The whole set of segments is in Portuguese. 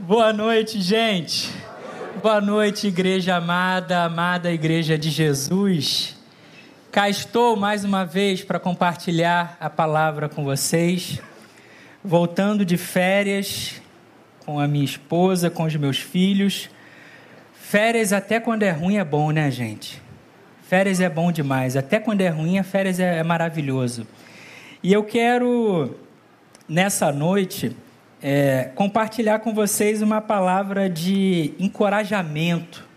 Boa noite, gente. Boa noite, igreja amada, amada igreja de Jesus. Cá estou mais uma vez para compartilhar a palavra com vocês. Voltando de férias com a minha esposa, com os meus filhos. Férias até quando é ruim é bom, né, gente? Férias é bom demais. Até quando é ruim, férias é, é maravilhoso. E eu quero, nessa noite, é, compartilhar com vocês uma palavra de encorajamento.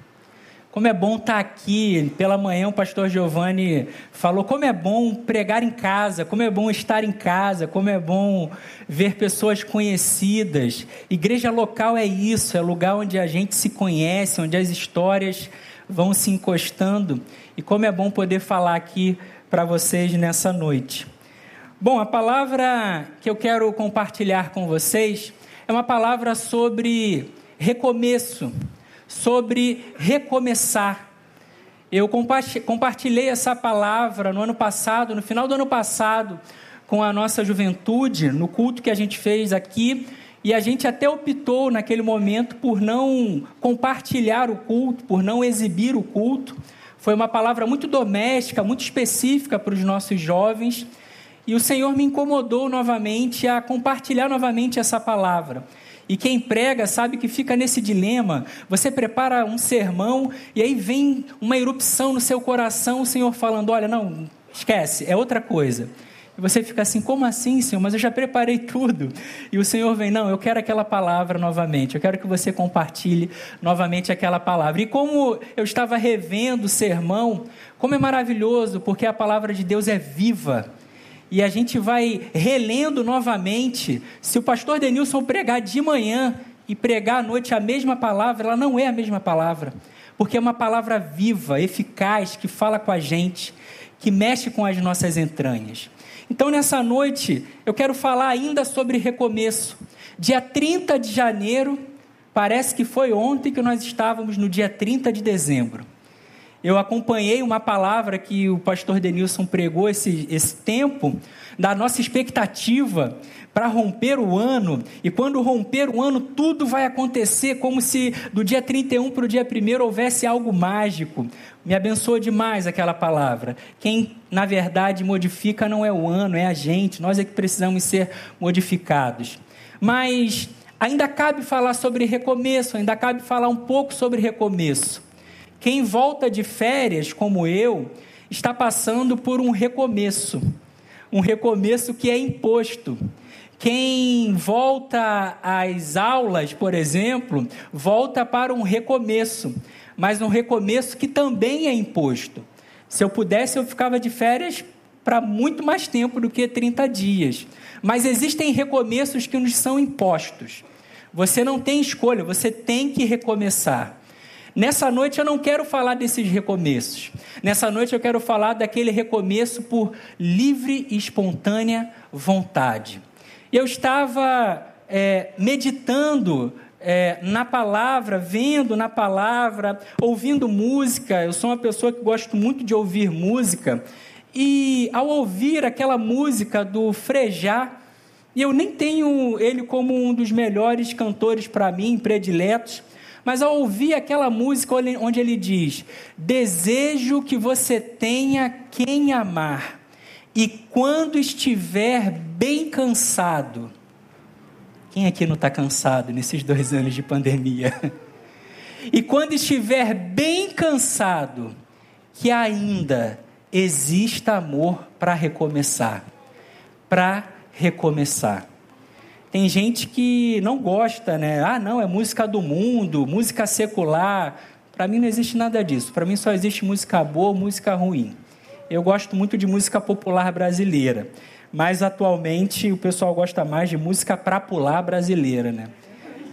Como é bom estar aqui. Pela manhã, o pastor Giovanni falou como é bom pregar em casa, como é bom estar em casa, como é bom ver pessoas conhecidas. Igreja local é isso, é lugar onde a gente se conhece, onde as histórias vão se encostando. E como é bom poder falar aqui para vocês nessa noite. Bom, a palavra que eu quero compartilhar com vocês é uma palavra sobre recomeço, sobre recomeçar. Eu compartilhei essa palavra no ano passado, no final do ano passado, com a nossa juventude, no culto que a gente fez aqui, e a gente até optou naquele momento por não compartilhar o culto, por não exibir o culto. Foi uma palavra muito doméstica, muito específica para os nossos jovens e o Senhor me incomodou novamente a compartilhar novamente essa palavra. E quem prega sabe que fica nesse dilema. Você prepara um sermão e aí vem uma erupção no seu coração, o Senhor falando: Olha, não, esquece, é outra coisa. E você fica assim: Como assim, Senhor? Mas eu já preparei tudo. E o Senhor vem: Não, eu quero aquela palavra novamente. Eu quero que você compartilhe novamente aquela palavra. E como eu estava revendo o sermão, como é maravilhoso, porque a palavra de Deus é viva e a gente vai relendo novamente. Se o pastor Denilson pregar de manhã e pregar à noite a mesma palavra, ela não é a mesma palavra, porque é uma palavra viva, eficaz, que fala com a gente, que mexe com as nossas entranhas. Então, nessa noite, eu quero falar ainda sobre recomeço. Dia 30 de janeiro, parece que foi ontem que nós estávamos no dia 30 de dezembro eu acompanhei uma palavra que o pastor Denilson pregou esse, esse tempo, da nossa expectativa para romper o ano, e quando romper o ano, tudo vai acontecer como se do dia 31 para o dia 1 houvesse algo mágico. Me abençoa demais aquela palavra. Quem, na verdade, modifica não é o ano, é a gente, nós é que precisamos ser modificados. Mas ainda cabe falar sobre recomeço, ainda cabe falar um pouco sobre recomeço. Quem volta de férias, como eu, está passando por um recomeço, um recomeço que é imposto. Quem volta às aulas, por exemplo, volta para um recomeço, mas um recomeço que também é imposto. Se eu pudesse, eu ficava de férias para muito mais tempo do que 30 dias. Mas existem recomeços que nos são impostos. Você não tem escolha, você tem que recomeçar. Nessa noite eu não quero falar desses recomeços. Nessa noite eu quero falar daquele recomeço por livre e espontânea vontade. Eu estava é, meditando é, na palavra, vendo na palavra, ouvindo música. Eu sou uma pessoa que gosto muito de ouvir música. E ao ouvir aquela música do Frejá, e eu nem tenho ele como um dos melhores cantores para mim, prediletos, mas ao ouvir aquela música onde ele diz: Desejo que você tenha quem amar, e quando estiver bem cansado. Quem aqui não está cansado nesses dois anos de pandemia? E quando estiver bem cansado, que ainda exista amor para recomeçar. Para recomeçar. Tem gente que não gosta, né? Ah, não, é música do mundo, música secular. Para mim não existe nada disso. Para mim só existe música boa, música ruim. Eu gosto muito de música popular brasileira, mas atualmente o pessoal gosta mais de música para pular brasileira, né?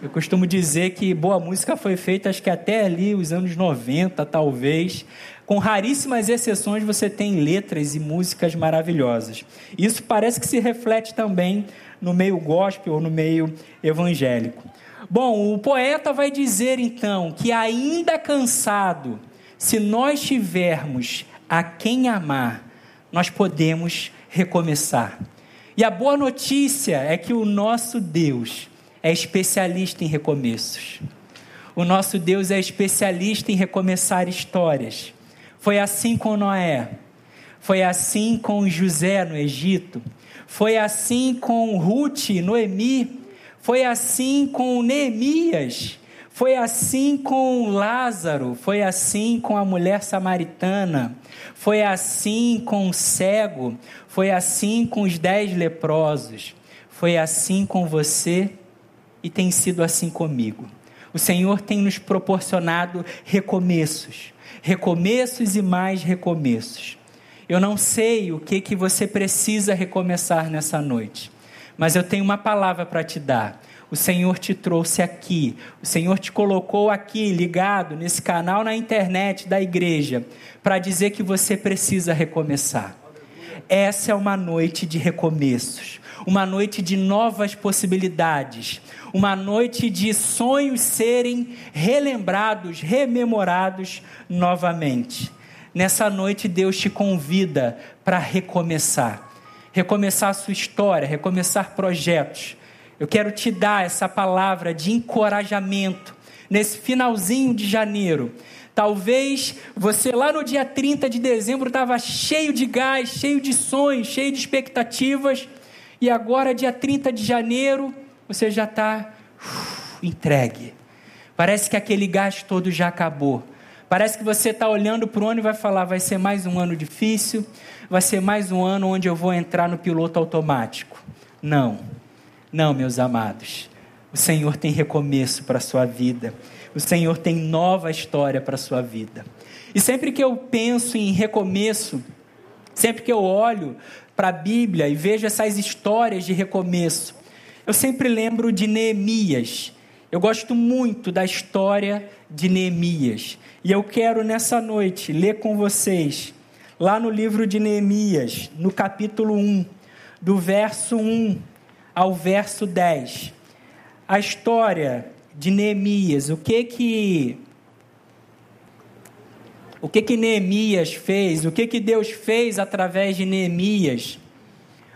Eu costumo dizer que boa música foi feita, acho que até ali, os anos 90, talvez. Com raríssimas exceções, você tem letras e músicas maravilhosas. Isso parece que se reflete também no meio gospel ou no meio evangélico. Bom, o poeta vai dizer então que, ainda cansado, se nós tivermos a quem amar, nós podemos recomeçar. E a boa notícia é que o nosso Deus é especialista em recomeços. O nosso Deus é especialista em recomeçar histórias. Foi assim com Noé, foi assim com José no Egito, foi assim com Ruth, Noemi, foi assim com Neemias, foi assim com Lázaro, foi assim com a mulher samaritana, foi assim com o cego, foi assim com os dez leprosos, foi assim com você e tem sido assim comigo. O Senhor tem nos proporcionado recomeços, recomeços e mais recomeços. Eu não sei o que que você precisa recomeçar nessa noite, mas eu tenho uma palavra para te dar. O Senhor te trouxe aqui, o Senhor te colocou aqui, ligado nesse canal na internet da igreja, para dizer que você precisa recomeçar. Essa é uma noite de recomeços, uma noite de novas possibilidades, uma noite de sonhos serem relembrados, rememorados novamente. Nessa noite, Deus te convida para recomeçar recomeçar a sua história, recomeçar projetos. Eu quero te dar essa palavra de encorajamento nesse finalzinho de janeiro. Talvez você lá no dia 30 de dezembro estava cheio de gás, cheio de sonhos, cheio de expectativas, e agora, dia 30 de janeiro, você já está entregue. Parece que aquele gás todo já acabou. Parece que você está olhando para o ano e vai falar: vai ser mais um ano difícil, vai ser mais um ano onde eu vou entrar no piloto automático. Não, não, meus amados. O Senhor tem recomeço para a sua vida. O Senhor tem nova história para a sua vida. E sempre que eu penso em recomeço, sempre que eu olho para a Bíblia e vejo essas histórias de recomeço, eu sempre lembro de Neemias. Eu gosto muito da história de Neemias. E eu quero nessa noite ler com vocês, lá no livro de Neemias, no capítulo 1, do verso 1 ao verso 10. A história de Neemias, o que que o que que Neemias fez, o que que Deus fez através de Neemias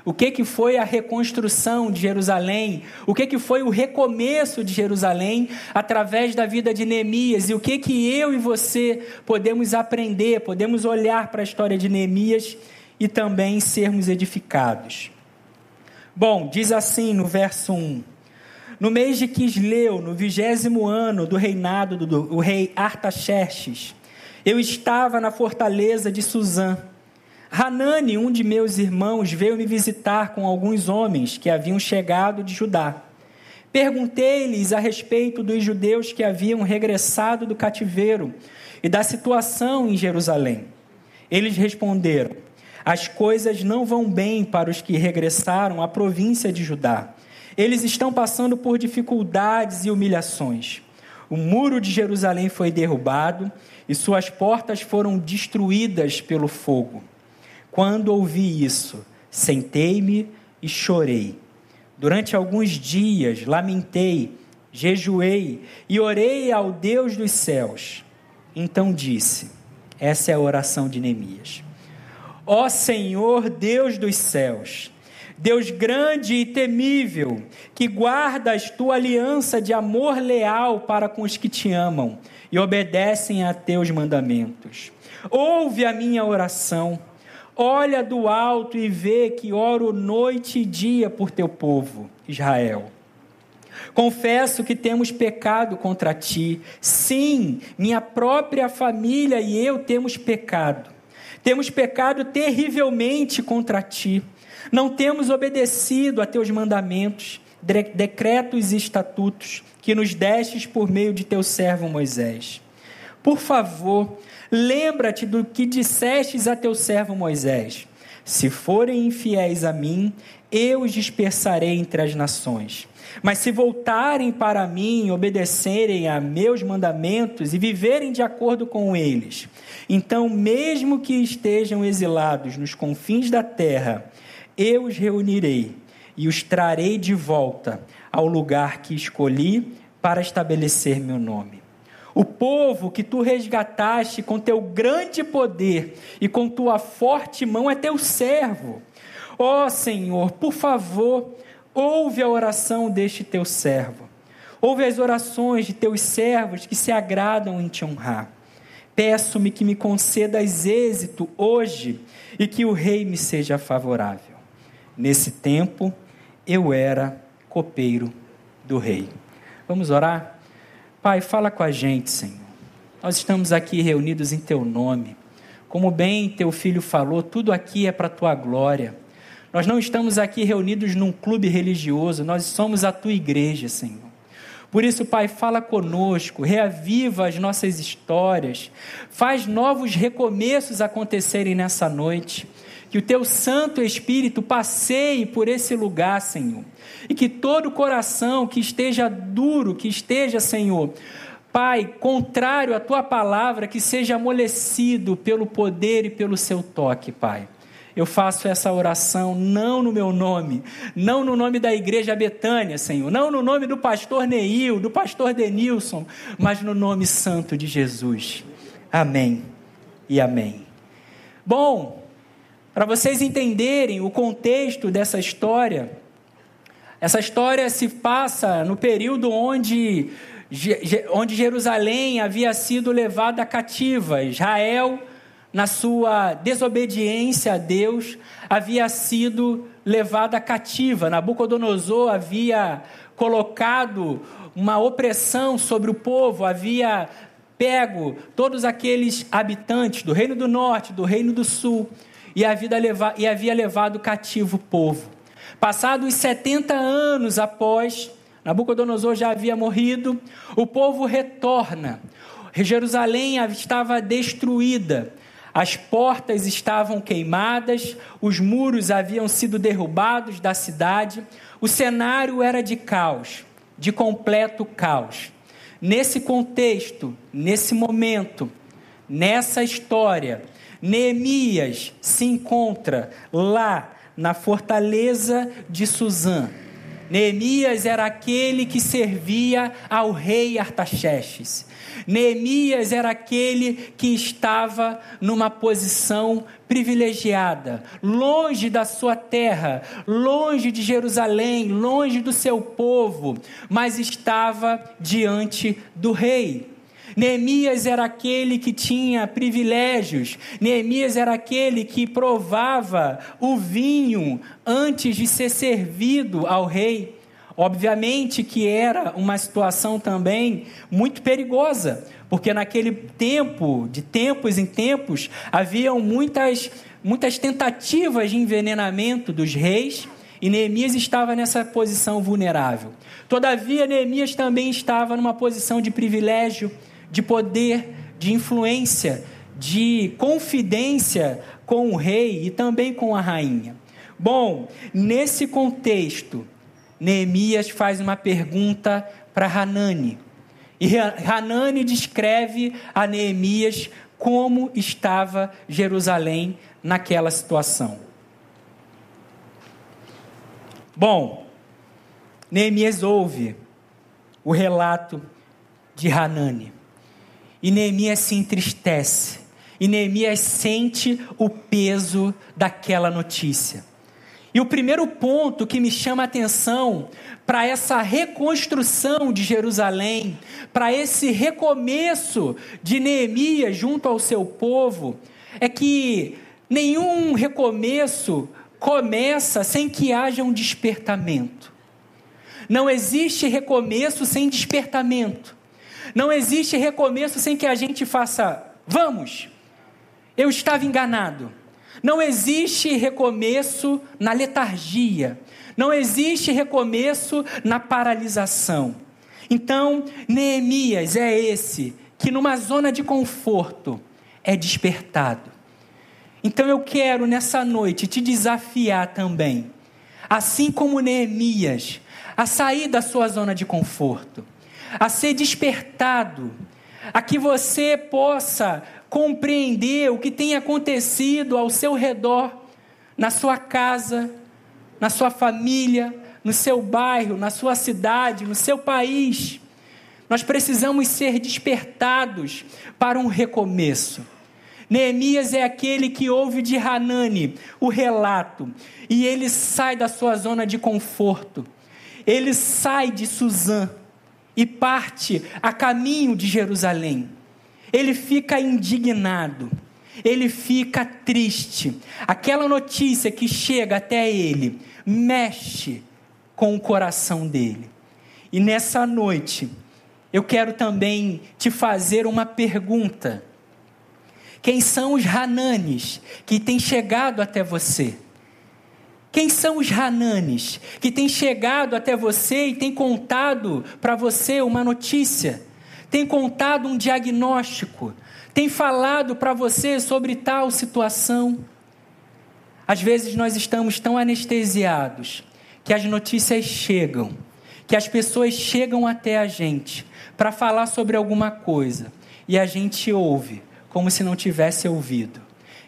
o que, que foi a reconstrução de Jerusalém? O que, que foi o recomeço de Jerusalém através da vida de Neemias? E o que, que eu e você podemos aprender, podemos olhar para a história de Neemias e também sermos edificados? Bom, diz assim no verso 1. No mês de Quisleu, no vigésimo ano do reinado do, do rei Artaxerxes, eu estava na fortaleza de Suzã Hanani, um de meus irmãos, veio me visitar com alguns homens que haviam chegado de Judá. Perguntei-lhes a respeito dos judeus que haviam regressado do cativeiro e da situação em Jerusalém. Eles responderam: As coisas não vão bem para os que regressaram à província de Judá. Eles estão passando por dificuldades e humilhações. O muro de Jerusalém foi derrubado e suas portas foram destruídas pelo fogo. Quando ouvi isso, sentei-me e chorei. Durante alguns dias lamentei, jejuei e orei ao Deus dos céus. Então disse: essa é a oração de Neemias. Ó Senhor Deus dos céus, Deus grande e temível, que guardas tua aliança de amor leal para com os que te amam e obedecem a teus mandamentos. Ouve a minha oração Olha do alto e vê que oro noite e dia por teu povo, Israel. Confesso que temos pecado contra ti. Sim, minha própria família e eu temos pecado. Temos pecado terrivelmente contra ti. Não temos obedecido a teus mandamentos, decretos e estatutos que nos destes por meio de teu servo Moisés. Por favor, Lembra-te do que dissestes a teu servo Moisés: Se forem infiéis a mim, eu os dispersarei entre as nações. Mas se voltarem para mim, obedecerem a meus mandamentos e viverem de acordo com eles, então, mesmo que estejam exilados nos confins da terra, eu os reunirei e os trarei de volta ao lugar que escolhi para estabelecer meu nome. O povo que tu resgataste com teu grande poder e com tua forte mão é teu servo. Ó oh, Senhor, por favor, ouve a oração deste teu servo. Ouve as orações de teus servos que se agradam em te honrar. Peço-me que me concedas êxito hoje e que o rei me seja favorável. Nesse tempo, eu era copeiro do rei. Vamos orar? Pai, fala com a gente, Senhor. Nós estamos aqui reunidos em teu nome. Como bem teu filho falou, tudo aqui é para tua glória. Nós não estamos aqui reunidos num clube religioso, nós somos a tua igreja, Senhor. Por isso, Pai, fala conosco, reaviva as nossas histórias, faz novos recomeços acontecerem nessa noite. Que o teu Santo Espírito passeie por esse lugar, Senhor. E que todo coração que esteja duro, que esteja, Senhor, Pai, contrário à tua palavra, que seja amolecido pelo poder e pelo seu toque, Pai. Eu faço essa oração não no meu nome, não no nome da igreja Betânia, Senhor, não no nome do pastor Neil, do pastor Denilson, mas no nome santo de Jesus. Amém e amém. Bom, para vocês entenderem o contexto dessa história, essa história se passa no período onde onde Jerusalém havia sido levada cativa. Israel, na sua desobediência a Deus, havia sido levada cativa. Nabucodonosor havia colocado uma opressão sobre o povo, havia pego todos aqueles habitantes do reino do norte, do reino do sul, e havia levado cativo o povo. Passados 70 anos após Nabucodonosor já havia morrido, o povo retorna. Jerusalém estava destruída, as portas estavam queimadas, os muros haviam sido derrubados da cidade, o cenário era de caos, de completo caos. Nesse contexto, nesse momento, nessa história, Neemias se encontra lá na fortaleza de Suzã Neemias era aquele que servia ao rei Artaxerxes. Neemias era aquele que estava numa posição privilegiada, longe da sua terra, longe de Jerusalém, longe do seu povo, mas estava diante do rei. Neemias era aquele que tinha privilégios, Neemias era aquele que provava o vinho antes de ser servido ao rei. Obviamente que era uma situação também muito perigosa, porque naquele tempo, de tempos em tempos, haviam muitas, muitas tentativas de envenenamento dos reis, e Neemias estava nessa posição vulnerável. Todavia, Neemias também estava numa posição de privilégio, de poder, de influência, de confidência com o rei e também com a rainha. Bom, nesse contexto, Neemias faz uma pergunta para Hanani. E Hanani descreve a Neemias como estava Jerusalém naquela situação. Bom, Neemias ouve o relato de Hanani. E Neemias se entristece. E Neemias sente o peso daquela notícia. E o primeiro ponto que me chama a atenção para essa reconstrução de Jerusalém, para esse recomeço de Neemias junto ao seu povo, é que nenhum recomeço começa sem que haja um despertamento. Não existe recomeço sem despertamento. Não existe recomeço sem que a gente faça, vamos, eu estava enganado. Não existe recomeço na letargia. Não existe recomeço na paralisação. Então, Neemias é esse que, numa zona de conforto, é despertado. Então, eu quero nessa noite te desafiar também, assim como Neemias, a sair da sua zona de conforto a ser despertado, a que você possa compreender o que tem acontecido ao seu redor, na sua casa, na sua família, no seu bairro, na sua cidade, no seu país. Nós precisamos ser despertados para um recomeço. Neemias é aquele que ouve de Hanani o relato e ele sai da sua zona de conforto. Ele sai de Suzã e parte a caminho de Jerusalém. Ele fica indignado, ele fica triste. Aquela notícia que chega até ele mexe com o coração dele. E nessa noite, eu quero também te fazer uma pergunta. Quem são os Hananes que têm chegado até você? Quem são os Hananes que têm chegado até você e têm contado para você uma notícia? Tem contado um diagnóstico? Tem falado para você sobre tal situação? Às vezes nós estamos tão anestesiados que as notícias chegam, que as pessoas chegam até a gente, para falar sobre alguma coisa e a gente ouve como se não tivesse ouvido.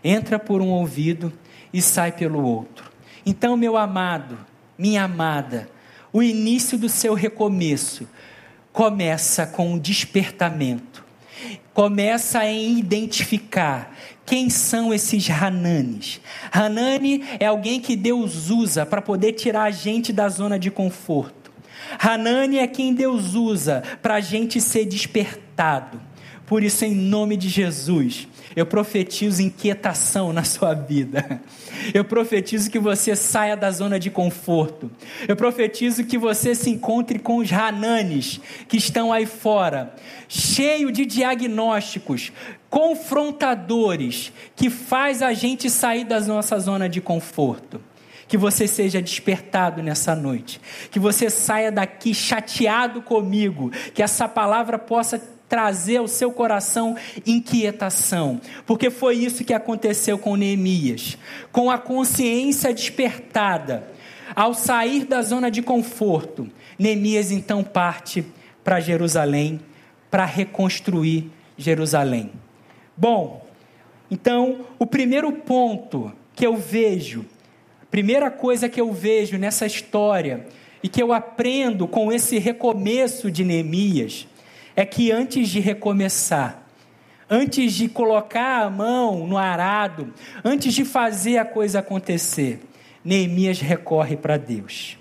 Entra por um ouvido e sai pelo outro. Então, meu amado, minha amada, o início do seu recomeço começa com um despertamento. Começa em identificar quem são esses Hananes. Hanani é alguém que Deus usa para poder tirar a gente da zona de conforto. Hanani é quem Deus usa para a gente ser despertado. Por isso, em nome de Jesus, eu profetizo inquietação na sua vida. Eu profetizo que você saia da zona de conforto. Eu profetizo que você se encontre com os Hananes que estão aí fora, cheio de diagnósticos confrontadores que faz a gente sair da nossa zona de conforto que você seja despertado nessa noite, que você saia daqui chateado comigo, que essa palavra possa trazer ao seu coração inquietação, porque foi isso que aconteceu com Neemias, com a consciência despertada, ao sair da zona de conforto, Neemias então parte para Jerusalém para reconstruir Jerusalém. Bom, então o primeiro ponto que eu vejo Primeira coisa que eu vejo nessa história e que eu aprendo com esse recomeço de Neemias é que antes de recomeçar, antes de colocar a mão no arado, antes de fazer a coisa acontecer, Neemias recorre para Deus.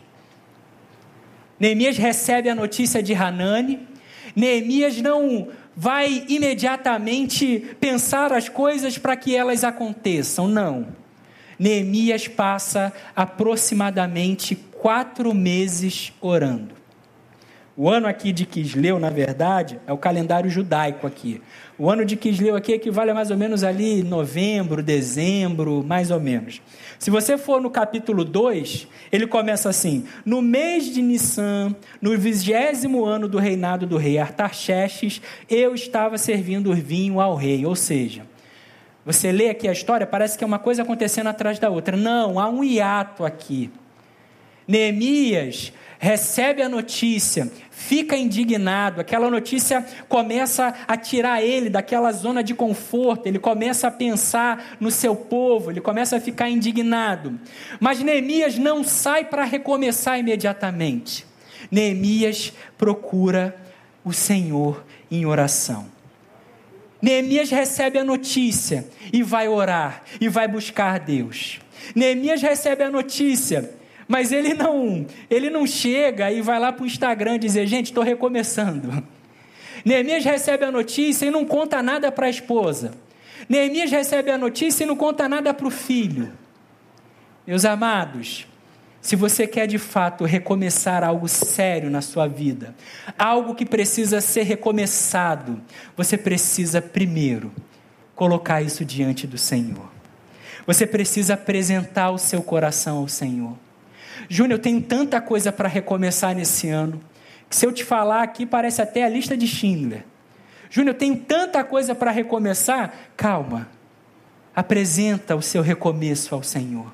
Neemias recebe a notícia de Hanani. Neemias não vai imediatamente pensar as coisas para que elas aconteçam, não. Neemias passa aproximadamente quatro meses orando. O ano aqui de Quisleu, na verdade, é o calendário judaico aqui. O ano de Quisleu aqui equivale a mais ou menos ali novembro, dezembro, mais ou menos. Se você for no capítulo 2, ele começa assim: No mês de Nissan, no vigésimo ano do reinado do rei Artaxerxes, eu estava servindo vinho ao rei. Ou seja, você lê aqui a história, parece que é uma coisa acontecendo atrás da outra. Não, há um hiato aqui. Neemias recebe a notícia, fica indignado, aquela notícia começa a tirar ele daquela zona de conforto, ele começa a pensar no seu povo, ele começa a ficar indignado. Mas Neemias não sai para recomeçar imediatamente. Neemias procura o Senhor em oração. Neemias recebe a notícia e vai orar e vai buscar Deus. Neemias recebe a notícia, mas ele não, ele não chega e vai lá para o Instagram dizer, gente, estou recomeçando. Neemias recebe a notícia e não conta nada para a esposa. Neemias recebe a notícia e não conta nada para o filho. Meus amados, se você quer de fato recomeçar algo sério na sua vida, algo que precisa ser recomeçado, você precisa primeiro colocar isso diante do Senhor. Você precisa apresentar o seu coração ao Senhor. Júnior, eu tenho tanta coisa para recomeçar nesse ano, que se eu te falar aqui parece até a lista de Schindler. Júnior, eu tenho tanta coisa para recomeçar. Calma. Apresenta o seu recomeço ao Senhor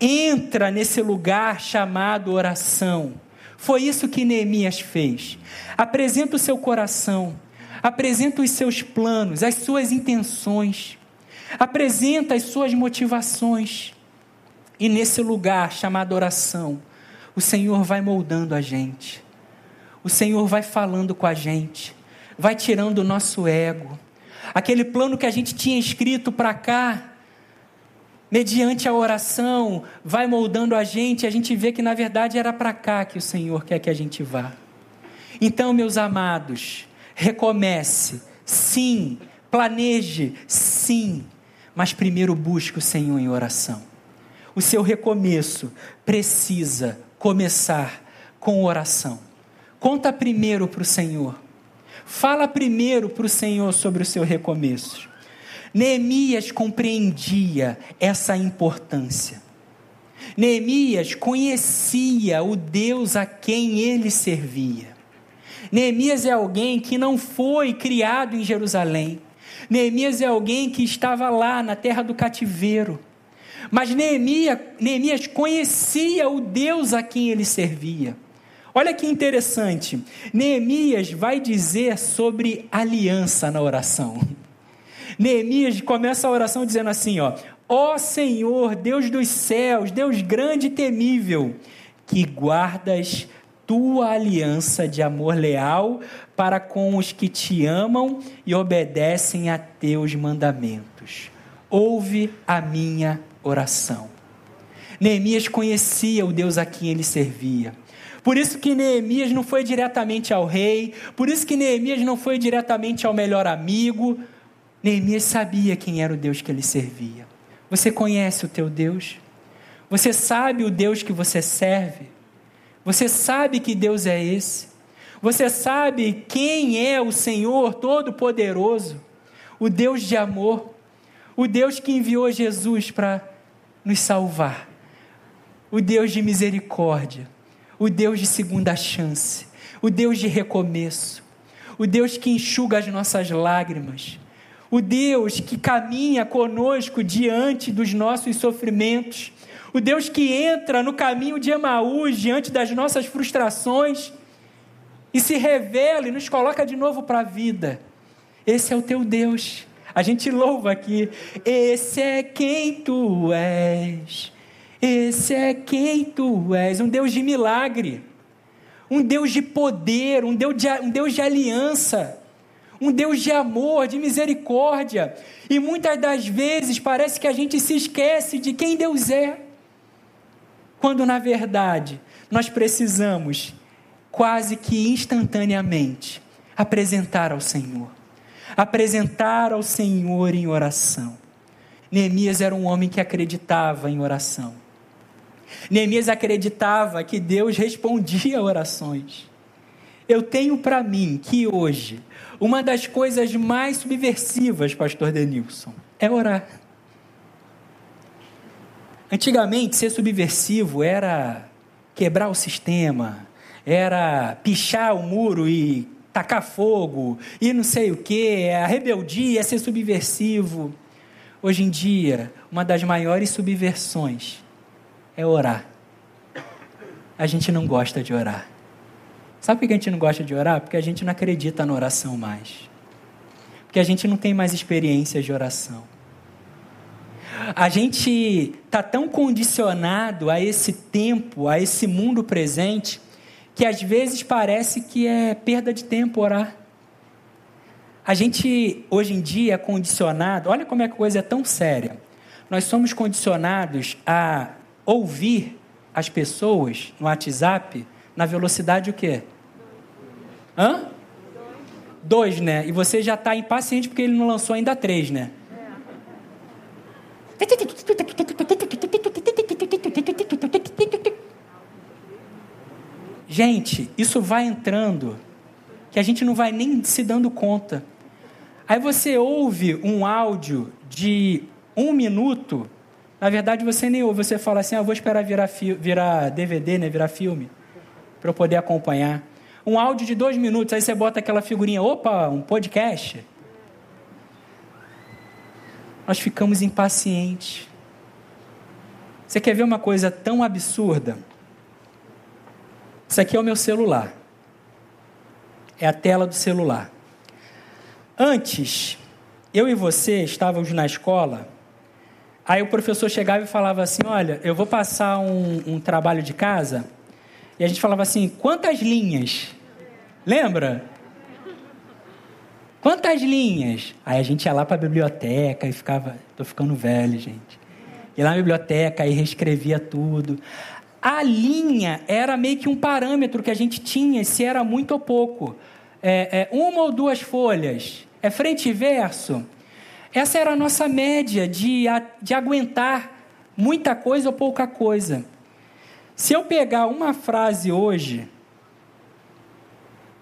entra nesse lugar chamado oração. Foi isso que Neemias fez. Apresenta o seu coração, apresenta os seus planos, as suas intenções, apresenta as suas motivações. E nesse lugar chamado oração, o Senhor vai moldando a gente, o Senhor vai falando com a gente, vai tirando o nosso ego. aquele plano que a gente tinha escrito para cá, mediante a oração, vai moldando a gente, a gente vê que na verdade era para cá que o Senhor quer que a gente vá. Então, meus amados, recomece, sim, planeje, sim, mas primeiro busque o Senhor em oração. O seu recomeço precisa começar com oração. Conta primeiro para o Senhor. Fala primeiro para o Senhor sobre o seu recomeço. Neemias compreendia essa importância. Neemias conhecia o Deus a quem ele servia. Neemias é alguém que não foi criado em Jerusalém. Neemias é alguém que estava lá na terra do cativeiro. Mas Neemias, conhecia o Deus a quem ele servia. Olha que interessante. Neemias vai dizer sobre aliança na oração. Neemias começa a oração dizendo assim, ó: Ó Senhor, Deus dos céus, Deus grande e temível, que guardas tua aliança de amor leal para com os que te amam e obedecem a teus mandamentos. Ouve a minha oração. Neemias conhecia o Deus a quem ele servia. Por isso que Neemias não foi diretamente ao rei, por isso que Neemias não foi diretamente ao melhor amigo, Neemias sabia quem era o Deus que ele servia. Você conhece o teu Deus? Você sabe o Deus que você serve? Você sabe que Deus é esse? Você sabe quem é o Senhor Todo-Poderoso? O Deus de amor, o Deus que enviou Jesus para nos salvar, o Deus de misericórdia, o Deus de segunda chance, o Deus de recomeço, o Deus que enxuga as nossas lágrimas, o Deus que caminha conosco diante dos nossos sofrimentos, o Deus que entra no caminho de Emaús diante das nossas frustrações e se revela e nos coloca de novo para a vida. Esse é o teu Deus. A gente louva aqui. Esse é quem tu és. Esse é quem tu és. Um Deus de milagre. Um Deus de poder. Um Deus de, um Deus de aliança um Deus de amor, de misericórdia. E muitas das vezes parece que a gente se esquece de quem Deus é, quando na verdade nós precisamos quase que instantaneamente apresentar ao Senhor. Apresentar ao Senhor em oração. Neemias era um homem que acreditava em oração. Neemias acreditava que Deus respondia orações. Eu tenho para mim que hoje uma das coisas mais subversivas, pastor Denilson, é orar. Antigamente, ser subversivo era quebrar o sistema, era pichar o muro e tacar fogo, e não sei o que, a rebeldia, ser subversivo. Hoje em dia, uma das maiores subversões é orar. A gente não gosta de orar. Sabe por que a gente não gosta de orar? Porque a gente não acredita na oração mais. Porque a gente não tem mais experiências de oração. A gente está tão condicionado a esse tempo, a esse mundo presente, que às vezes parece que é perda de tempo orar. A gente, hoje em dia, é condicionado, olha como é que a coisa é tão séria. Nós somos condicionados a ouvir as pessoas no WhatsApp na velocidade o quê? Hã? Dois, né? E você já está impaciente porque ele não lançou ainda três, né? Gente, isso vai entrando que a gente não vai nem se dando conta. Aí você ouve um áudio de um minuto, na verdade você nem ouve, você fala assim, ah, vou esperar virar, virar DVD, né, virar filme para eu poder acompanhar. Um áudio de dois minutos, aí você bota aquela figurinha, opa, um podcast. Nós ficamos impacientes. Você quer ver uma coisa tão absurda? Isso aqui é o meu celular. É a tela do celular. Antes, eu e você estávamos na escola, aí o professor chegava e falava assim: Olha, eu vou passar um, um trabalho de casa e a gente falava assim: quantas linhas? Lembra? Quantas linhas? Aí a gente ia lá para a biblioteca e ficava. Estou ficando velho, gente. Ia lá na biblioteca e reescrevia tudo. A linha era meio que um parâmetro que a gente tinha, se era muito ou pouco. É, é, uma ou duas folhas. É frente e verso. Essa era a nossa média de, de aguentar muita coisa ou pouca coisa. Se eu pegar uma frase hoje,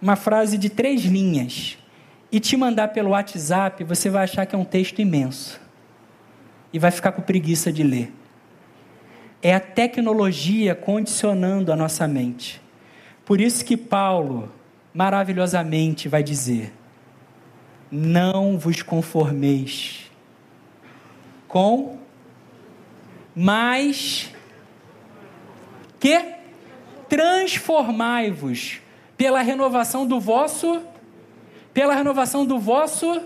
uma frase de três linhas, e te mandar pelo WhatsApp, você vai achar que é um texto imenso. E vai ficar com preguiça de ler. É a tecnologia condicionando a nossa mente. Por isso que Paulo, maravilhosamente, vai dizer: Não vos conformeis com, mas que transformai-vos pela renovação do vosso pela renovação do vosso.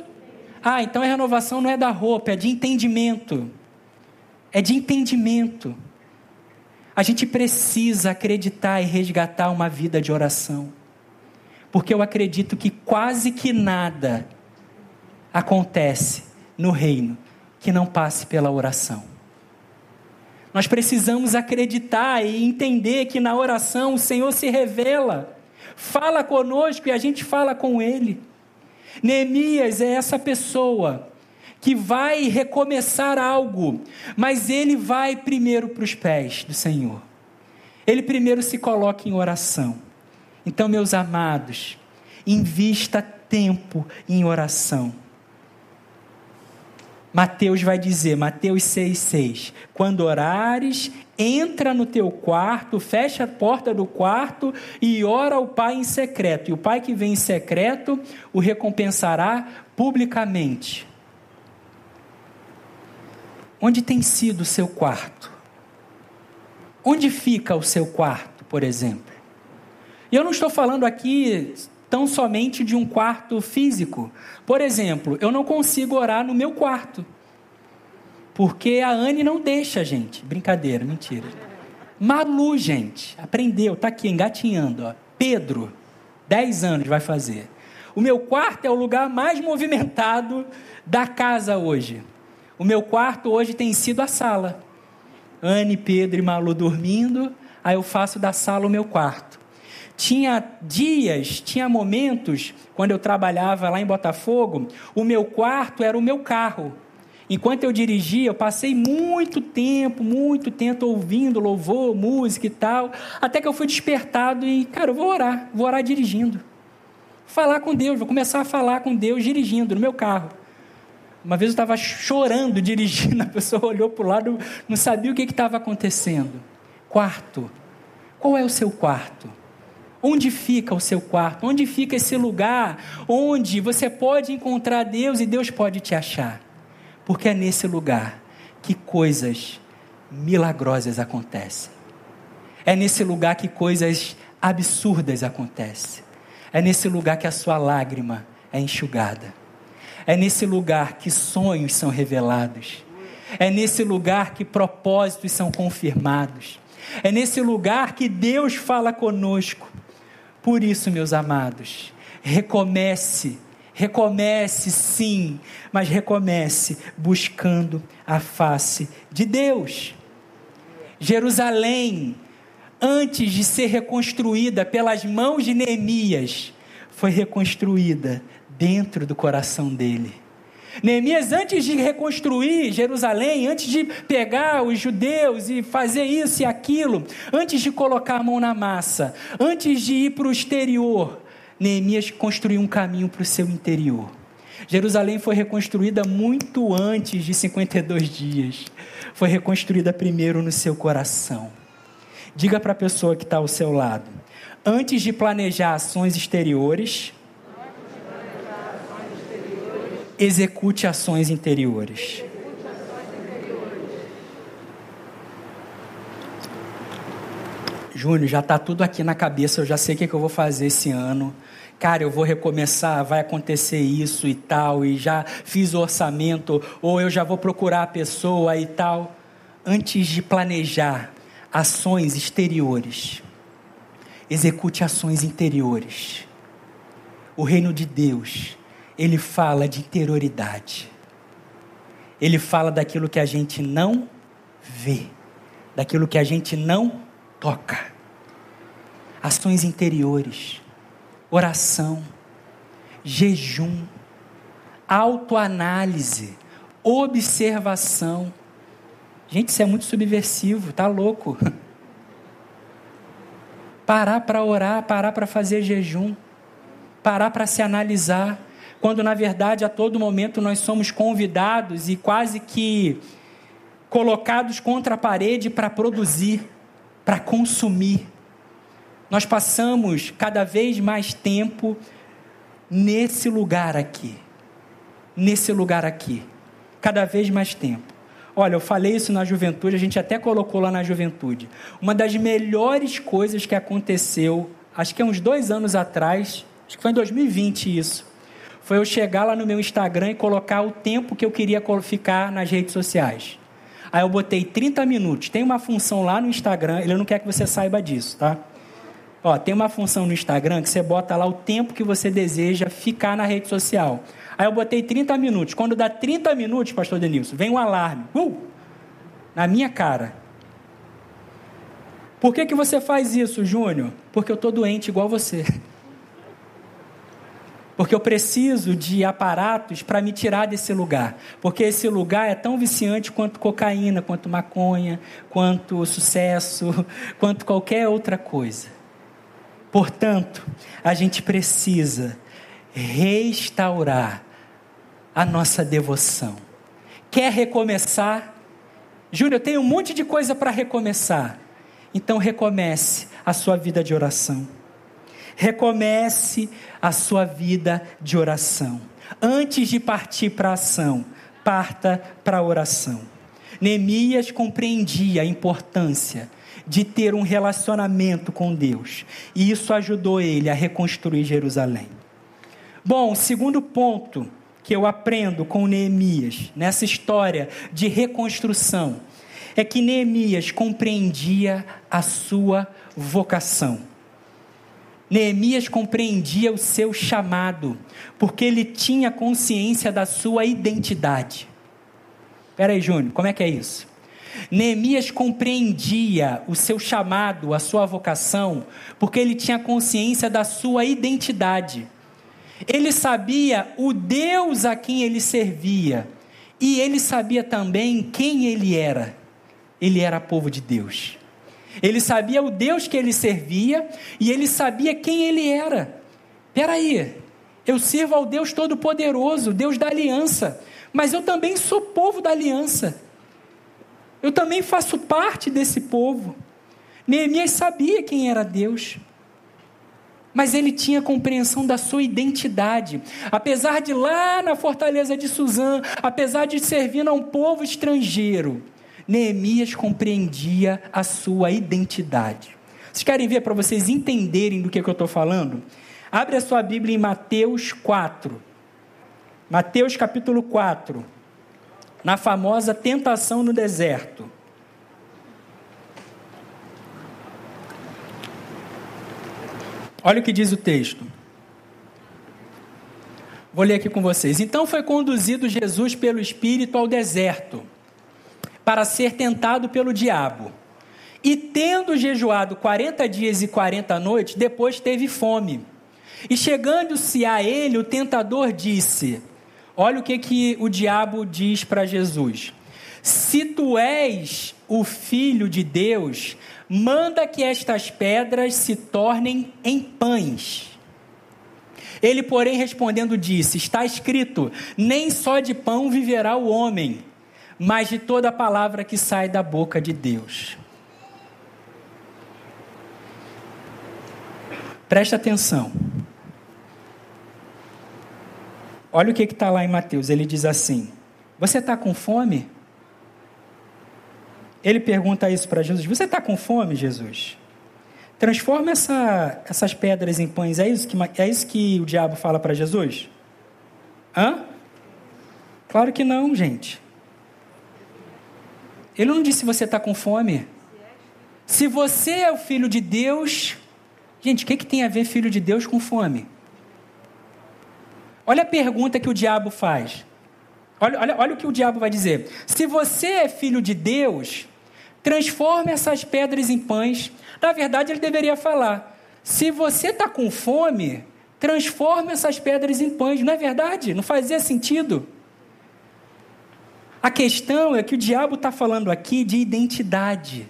Ah, então a renovação não é da roupa, é de entendimento. É de entendimento. A gente precisa acreditar e resgatar uma vida de oração. Porque eu acredito que quase que nada acontece no reino que não passe pela oração. Nós precisamos acreditar e entender que na oração o Senhor se revela, fala conosco e a gente fala com Ele. Neemias é essa pessoa que vai recomeçar algo, mas ele vai primeiro para os pés do Senhor. Ele primeiro se coloca em oração. Então, meus amados, invista tempo em oração. Mateus vai dizer, Mateus 6,6: Quando orares, entra no teu quarto, fecha a porta do quarto e ora ao Pai em secreto. E o Pai que vem em secreto o recompensará publicamente. Onde tem sido o seu quarto? Onde fica o seu quarto, por exemplo? E eu não estou falando aqui tão somente de um quarto físico. Por exemplo, eu não consigo orar no meu quarto. Porque a Anne não deixa, gente. Brincadeira, mentira. Malu, gente, aprendeu, tá aqui engatinhando, ó. Pedro, 10 anos vai fazer. O meu quarto é o lugar mais movimentado da casa hoje. O meu quarto hoje tem sido a sala. Anne, Pedro e Malu dormindo, aí eu faço da sala o meu quarto. Tinha dias, tinha momentos, quando eu trabalhava lá em Botafogo, o meu quarto era o meu carro. Enquanto eu dirigia, eu passei muito tempo, muito tempo ouvindo louvor, música e tal, até que eu fui despertado e, cara, eu vou orar, vou orar dirigindo. Falar com Deus, vou começar a falar com Deus dirigindo no meu carro. Uma vez eu estava chorando dirigindo, a pessoa olhou para o lado, não sabia o que estava acontecendo. Quarto. Qual é o seu quarto? Onde fica o seu quarto? Onde fica esse lugar onde você pode encontrar Deus e Deus pode te achar? Porque é nesse lugar que coisas milagrosas acontecem. É nesse lugar que coisas absurdas acontecem. É nesse lugar que a sua lágrima é enxugada. É nesse lugar que sonhos são revelados. É nesse lugar que propósitos são confirmados. É nesse lugar que Deus fala conosco. Por isso, meus amados, recomece, recomece sim, mas recomece buscando a face de Deus. Jerusalém, antes de ser reconstruída pelas mãos de Neemias, foi reconstruída dentro do coração dele. Neemias, antes de reconstruir Jerusalém, antes de pegar os judeus e fazer isso e aquilo, antes de colocar a mão na massa, antes de ir para o exterior, Neemias construiu um caminho para o seu interior. Jerusalém foi reconstruída muito antes de 52 dias. Foi reconstruída primeiro no seu coração. Diga para a pessoa que está ao seu lado: antes de planejar ações exteriores, execute ações interiores. Júnior, já está tudo aqui na cabeça, eu já sei o que, é que eu vou fazer esse ano. Cara, eu vou recomeçar, vai acontecer isso e tal, e já fiz o orçamento, ou eu já vou procurar a pessoa e tal. Antes de planejar ações exteriores, execute ações interiores. O reino de Deus ele fala de interioridade. Ele fala daquilo que a gente não vê, daquilo que a gente não toca. Ações interiores, oração, jejum, autoanálise, observação. Gente, isso é muito subversivo, tá louco. Parar para orar, parar para fazer jejum, parar para se analisar, quando na verdade a todo momento nós somos convidados e quase que colocados contra a parede para produzir, para consumir. Nós passamos cada vez mais tempo nesse lugar aqui. Nesse lugar aqui. Cada vez mais tempo. Olha, eu falei isso na juventude, a gente até colocou lá na juventude. Uma das melhores coisas que aconteceu, acho que é uns dois anos atrás, acho que foi em 2020 isso, foi eu chegar lá no meu Instagram e colocar o tempo que eu queria ficar nas redes sociais. Aí eu botei 30 minutos. Tem uma função lá no Instagram, ele não quer que você saiba disso, tá? Ó, tem uma função no Instagram que você bota lá o tempo que você deseja ficar na rede social. Aí eu botei 30 minutos. Quando dá 30 minutos, pastor Denilson, vem um alarme. Uh! Na minha cara. Por que, que você faz isso, Júnior? Porque eu estou doente igual você. Porque eu preciso de aparatos para me tirar desse lugar. Porque esse lugar é tão viciante quanto cocaína, quanto maconha, quanto sucesso, quanto qualquer outra coisa. Portanto, a gente precisa restaurar a nossa devoção. Quer recomeçar? Júlio, eu tenho um monte de coisa para recomeçar. Então recomece a sua vida de oração. Recomece a sua vida de oração. Antes de partir para a ação, parta para a oração. Neemias compreendia a importância de ter um relacionamento com Deus, e isso ajudou ele a reconstruir Jerusalém. Bom, segundo ponto que eu aprendo com Neemias, nessa história de reconstrução, é que Neemias compreendia a sua vocação. Neemias compreendia o seu chamado, porque ele tinha consciência da sua identidade. Espera aí, Júnior, como é que é isso? Neemias compreendia o seu chamado, a sua vocação, porque ele tinha consciência da sua identidade. Ele sabia o Deus a quem ele servia, e ele sabia também quem ele era. Ele era povo de Deus. Ele sabia o Deus que ele servia e ele sabia quem ele era. Peraí, eu sirvo ao Deus Todo-Poderoso, Deus da aliança, mas eu também sou povo da aliança. Eu também faço parte desse povo. Neemias sabia quem era Deus, mas ele tinha compreensão da sua identidade. Apesar de lá na fortaleza de Suzã, apesar de servir a um povo estrangeiro, Neemias compreendia a sua identidade. Vocês querem ver para vocês entenderem do que, que eu estou falando? Abre a sua Bíblia em Mateus 4. Mateus capítulo 4. Na famosa tentação no deserto. Olha o que diz o texto. Vou ler aqui com vocês. Então foi conduzido Jesus pelo Espírito ao deserto para ser tentado pelo diabo. E tendo jejuado 40 dias e 40 noites, depois teve fome. E chegando-se a ele, o tentador disse: Olha o que, que o diabo diz para Jesus: Se tu és o filho de Deus, manda que estas pedras se tornem em pães. Ele, porém, respondendo, disse: Está escrito: Nem só de pão viverá o homem mas de toda palavra que sai da boca de Deus. Presta atenção. Olha o que está lá em Mateus. Ele diz assim: Você está com fome? Ele pergunta isso para Jesus: Você está com fome, Jesus? Transforma essa, essas pedras em pães. É isso que, é isso que o diabo fala para Jesus? Hã? Claro que não, gente. Ele não disse você está com fome. Se você é o filho de Deus, gente, o que, que tem a ver filho de Deus com fome? Olha a pergunta que o diabo faz. Olha, olha, olha o que o diabo vai dizer. Se você é filho de Deus, transforme essas pedras em pães. Na verdade, ele deveria falar: se você está com fome, transforme essas pedras em pães. Não é verdade? Não fazia sentido. A questão é que o diabo está falando aqui de identidade.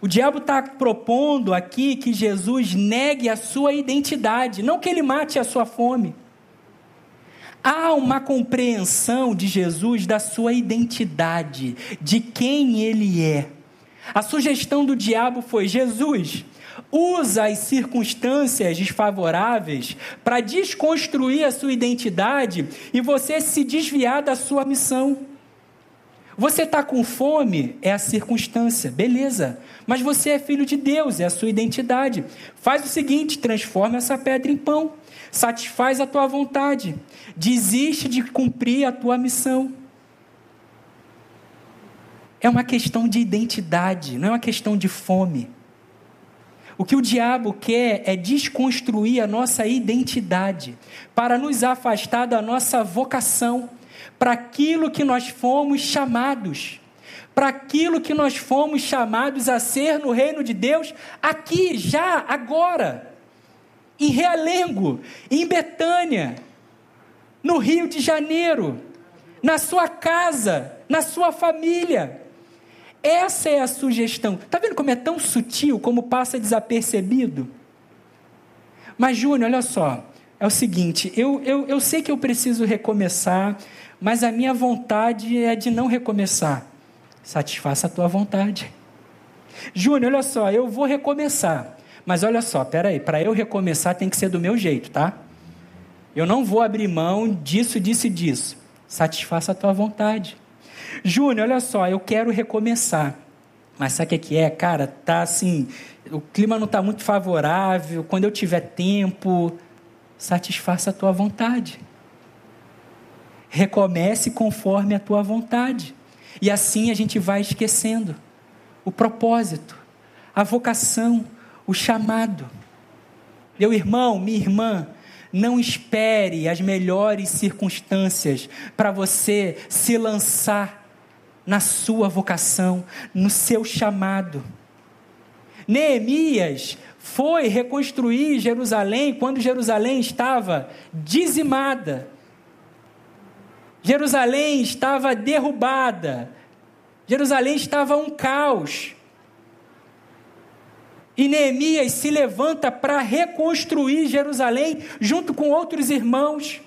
O diabo está propondo aqui que Jesus negue a sua identidade, não que ele mate a sua fome. Há uma compreensão de Jesus da sua identidade, de quem ele é. A sugestão do diabo foi: Jesus, usa as circunstâncias desfavoráveis para desconstruir a sua identidade e você se desviar da sua missão. Você está com fome, é a circunstância, beleza. Mas você é filho de Deus, é a sua identidade. Faz o seguinte: transforma essa pedra em pão, satisfaz a tua vontade, desiste de cumprir a tua missão. É uma questão de identidade, não é uma questão de fome. O que o diabo quer é desconstruir a nossa identidade, para nos afastar da nossa vocação, para aquilo que nós fomos chamados, para aquilo que nós fomos chamados a ser no reino de Deus, aqui, já, agora, em Realengo, em Betânia, no Rio de Janeiro, na sua casa, na sua família. Essa é a sugestão. Está vendo como é tão sutil, como passa desapercebido? Mas, Júnior, olha só. É o seguinte: eu, eu, eu sei que eu preciso recomeçar, mas a minha vontade é de não recomeçar. Satisfaça a tua vontade. Júnior, olha só, eu vou recomeçar. Mas olha só, peraí, para eu recomeçar tem que ser do meu jeito, tá? Eu não vou abrir mão disso, disso e disso. Satisfaça a tua vontade. Júnior, olha só, eu quero recomeçar. Mas sabe o que é, cara? Tá assim, o clima não está muito favorável. Quando eu tiver tempo, satisfaça a tua vontade. Recomece conforme a tua vontade. E assim a gente vai esquecendo o propósito, a vocação, o chamado. Meu irmão, minha irmã, não espere as melhores circunstâncias para você se lançar na sua vocação, no seu chamado. Neemias foi reconstruir Jerusalém quando Jerusalém estava dizimada. Jerusalém estava derrubada. Jerusalém estava um caos. E Neemias se levanta para reconstruir Jerusalém junto com outros irmãos.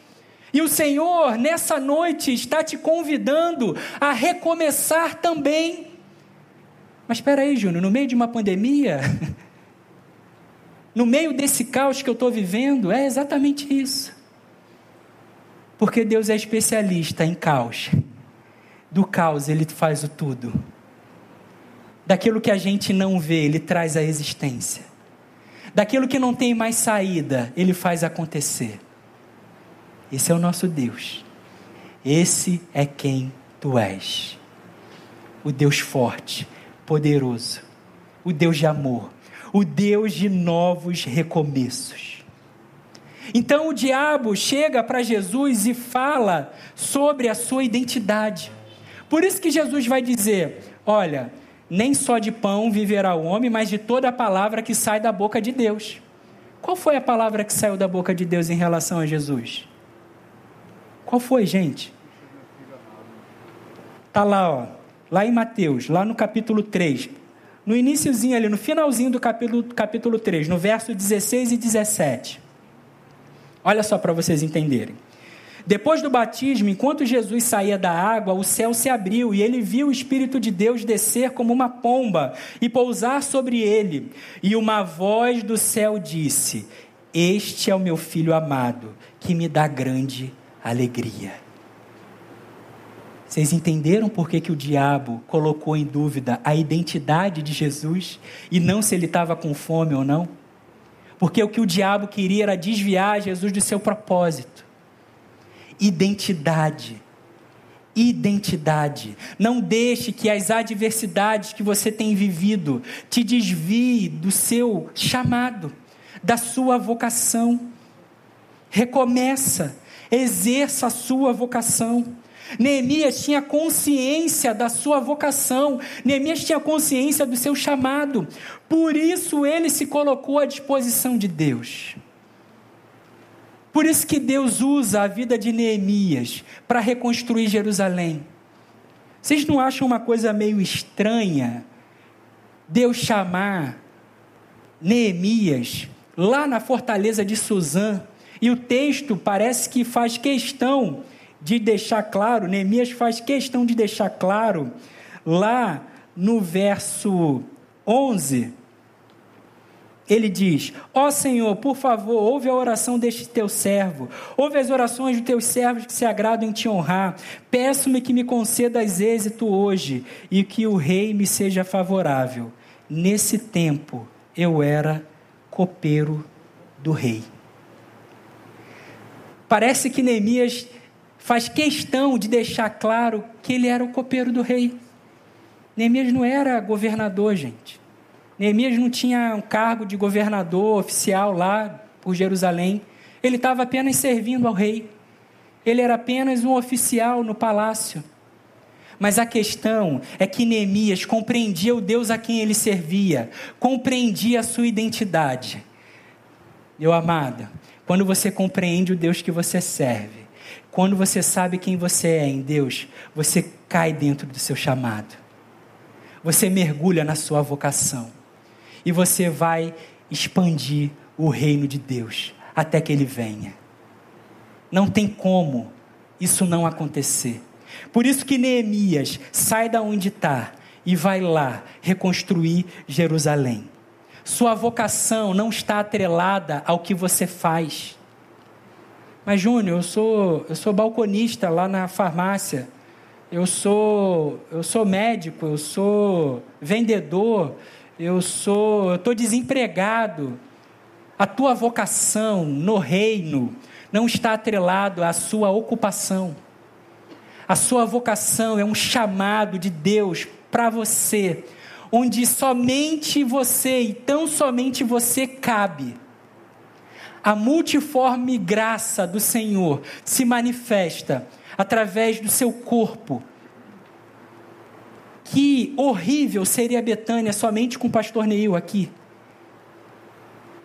E o Senhor, nessa noite, está te convidando a recomeçar também. Mas espera aí, Júnior, no meio de uma pandemia, no meio desse caos que eu estou vivendo, é exatamente isso. Porque Deus é especialista em caos. Do caos ele faz o tudo. Daquilo que a gente não vê, ele traz a existência. Daquilo que não tem mais saída, ele faz acontecer. Esse é o nosso Deus. Esse é quem tu és. O Deus forte, poderoso, o Deus de amor, o Deus de novos recomeços. Então o diabo chega para Jesus e fala sobre a sua identidade. Por isso que Jesus vai dizer: Olha, nem só de pão viverá o homem, mas de toda a palavra que sai da boca de Deus. Qual foi a palavra que saiu da boca de Deus em relação a Jesus? Qual foi, gente? Tá lá, ó, lá em Mateus, lá no capítulo 3. No iníciozinho ali, no finalzinho do capítulo, capítulo 3, no verso 16 e 17. Olha só para vocês entenderem. Depois do batismo, enquanto Jesus saía da água, o céu se abriu e ele viu o Espírito de Deus descer como uma pomba e pousar sobre ele. E uma voz do céu disse: Este é o meu filho amado, que me dá grande alegria. Vocês entenderam por que, que o diabo colocou em dúvida a identidade de Jesus e não se ele estava com fome ou não? Porque o que o diabo queria era desviar Jesus do seu propósito. Identidade. Identidade. Não deixe que as adversidades que você tem vivido te desvie do seu chamado, da sua vocação. recomeça, exerça a sua vocação. Neemias tinha consciência da sua vocação, Neemias tinha consciência do seu chamado, por isso ele se colocou à disposição de Deus. Por isso que Deus usa a vida de Neemias para reconstruir Jerusalém. Vocês não acham uma coisa meio estranha Deus chamar Neemias lá na fortaleza de Suzã? E o texto parece que faz questão de deixar claro, Neemias faz questão de deixar claro, lá no verso 11, ele diz: Ó oh Senhor, por favor, ouve a oração deste teu servo, ouve as orações dos teus servos que se agradam em te honrar. Peço-me que me concedas êxito hoje e que o rei me seja favorável. Nesse tempo eu era copeiro do rei. Parece que Neemias faz questão de deixar claro que ele era o copeiro do rei. Neemias não era governador, gente. Neemias não tinha um cargo de governador oficial lá por Jerusalém. Ele estava apenas servindo ao rei. Ele era apenas um oficial no palácio. Mas a questão é que Neemias compreendia o Deus a quem ele servia, compreendia a sua identidade. Meu amado, quando você compreende o Deus que você serve, quando você sabe quem você é em Deus, você cai dentro do seu chamado. Você mergulha na sua vocação. E você vai expandir o reino de Deus até que ele venha. Não tem como isso não acontecer. Por isso que Neemias sai da onde está e vai lá reconstruir Jerusalém. Sua vocação não está atrelada ao que você faz. Mas, Júnior, eu sou, eu sou balconista lá na farmácia. Eu sou, eu sou médico, eu sou vendedor, eu sou, eu estou desempregado. A tua vocação no reino não está atrelado à sua ocupação. A sua vocação é um chamado de Deus para você, onde somente você e tão somente você cabe a multiforme graça do Senhor se manifesta através do seu corpo. Que horrível seria Betânia somente com o pastor Neil aqui.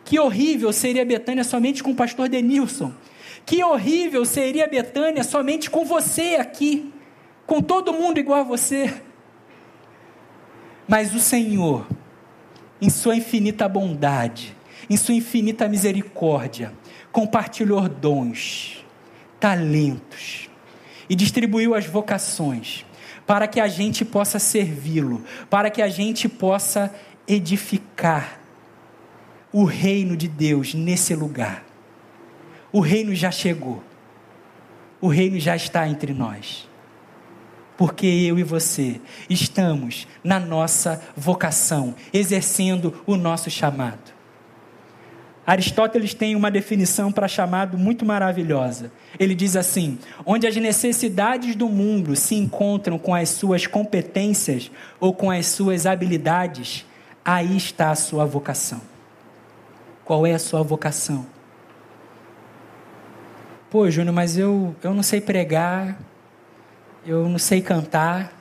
Que horrível seria Betânia somente com o pastor Denilson. Que horrível seria Betânia somente com você aqui. Com todo mundo igual a você. Mas o Senhor, em Sua infinita bondade, em sua infinita misericórdia, compartilhou dons, talentos e distribuiu as vocações para que a gente possa servi-lo, para que a gente possa edificar o reino de Deus nesse lugar. O reino já chegou. O reino já está entre nós. Porque eu e você estamos na nossa vocação, exercendo o nosso chamado. Aristóteles tem uma definição para chamado muito maravilhosa. Ele diz assim: onde as necessidades do mundo se encontram com as suas competências ou com as suas habilidades, aí está a sua vocação. Qual é a sua vocação? Pô, Júnior, mas eu, eu não sei pregar, eu não sei cantar,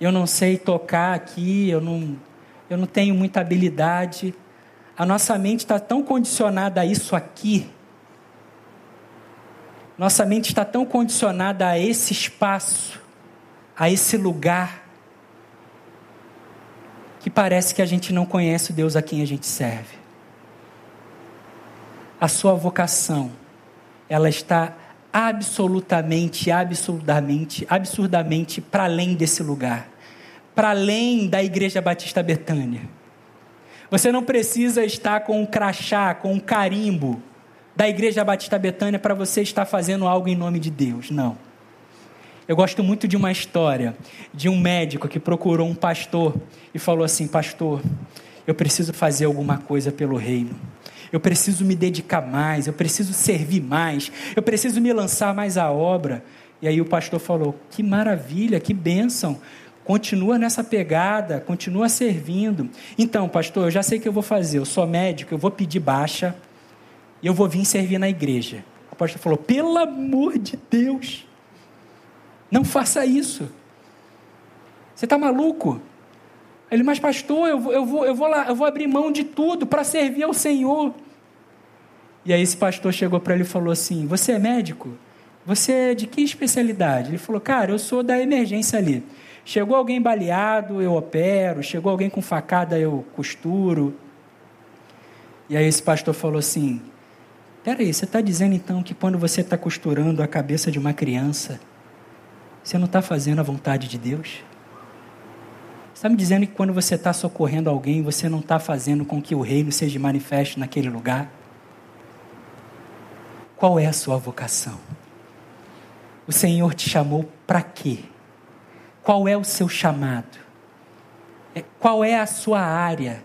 eu não sei tocar aqui, eu não, eu não tenho muita habilidade. A nossa mente está tão condicionada a isso aqui. Nossa mente está tão condicionada a esse espaço, a esse lugar, que parece que a gente não conhece o Deus a quem a gente serve. A sua vocação, ela está absolutamente, absurdamente, absurdamente para além desse lugar, para além da Igreja Batista Betânia você não precisa estar com um crachá, com um carimbo da Igreja Batista Betânia para você estar fazendo algo em nome de Deus. Não. Eu gosto muito de uma história de um médico que procurou um pastor e falou assim: Pastor, eu preciso fazer alguma coisa pelo reino. Eu preciso me dedicar mais, eu preciso servir mais, eu preciso me lançar mais à obra. E aí o pastor falou: Que maravilha, que bênção. Continua nessa pegada, continua servindo. Então, pastor, eu já sei o que eu vou fazer. Eu sou médico, eu vou pedir baixa. e eu vou vir servir na igreja. O apóstolo falou: pelo amor de Deus, não faça isso. Você está maluco? Ele, mas pastor, eu vou, eu vou, eu vou lá, eu vou abrir mão de tudo para servir ao Senhor. E aí esse pastor chegou para ele e falou assim: Você é médico? Você é de que especialidade? Ele falou: Cara, eu sou da emergência ali. Chegou alguém baleado, eu opero. Chegou alguém com facada, eu costuro. E aí esse pastor falou assim: Peraí, você está dizendo então que quando você está costurando a cabeça de uma criança, você não está fazendo a vontade de Deus? Está me dizendo que quando você está socorrendo alguém, você não está fazendo com que o reino seja manifesto naquele lugar? Qual é a sua vocação? O Senhor te chamou para quê? Qual é o seu chamado? É, qual é a sua área?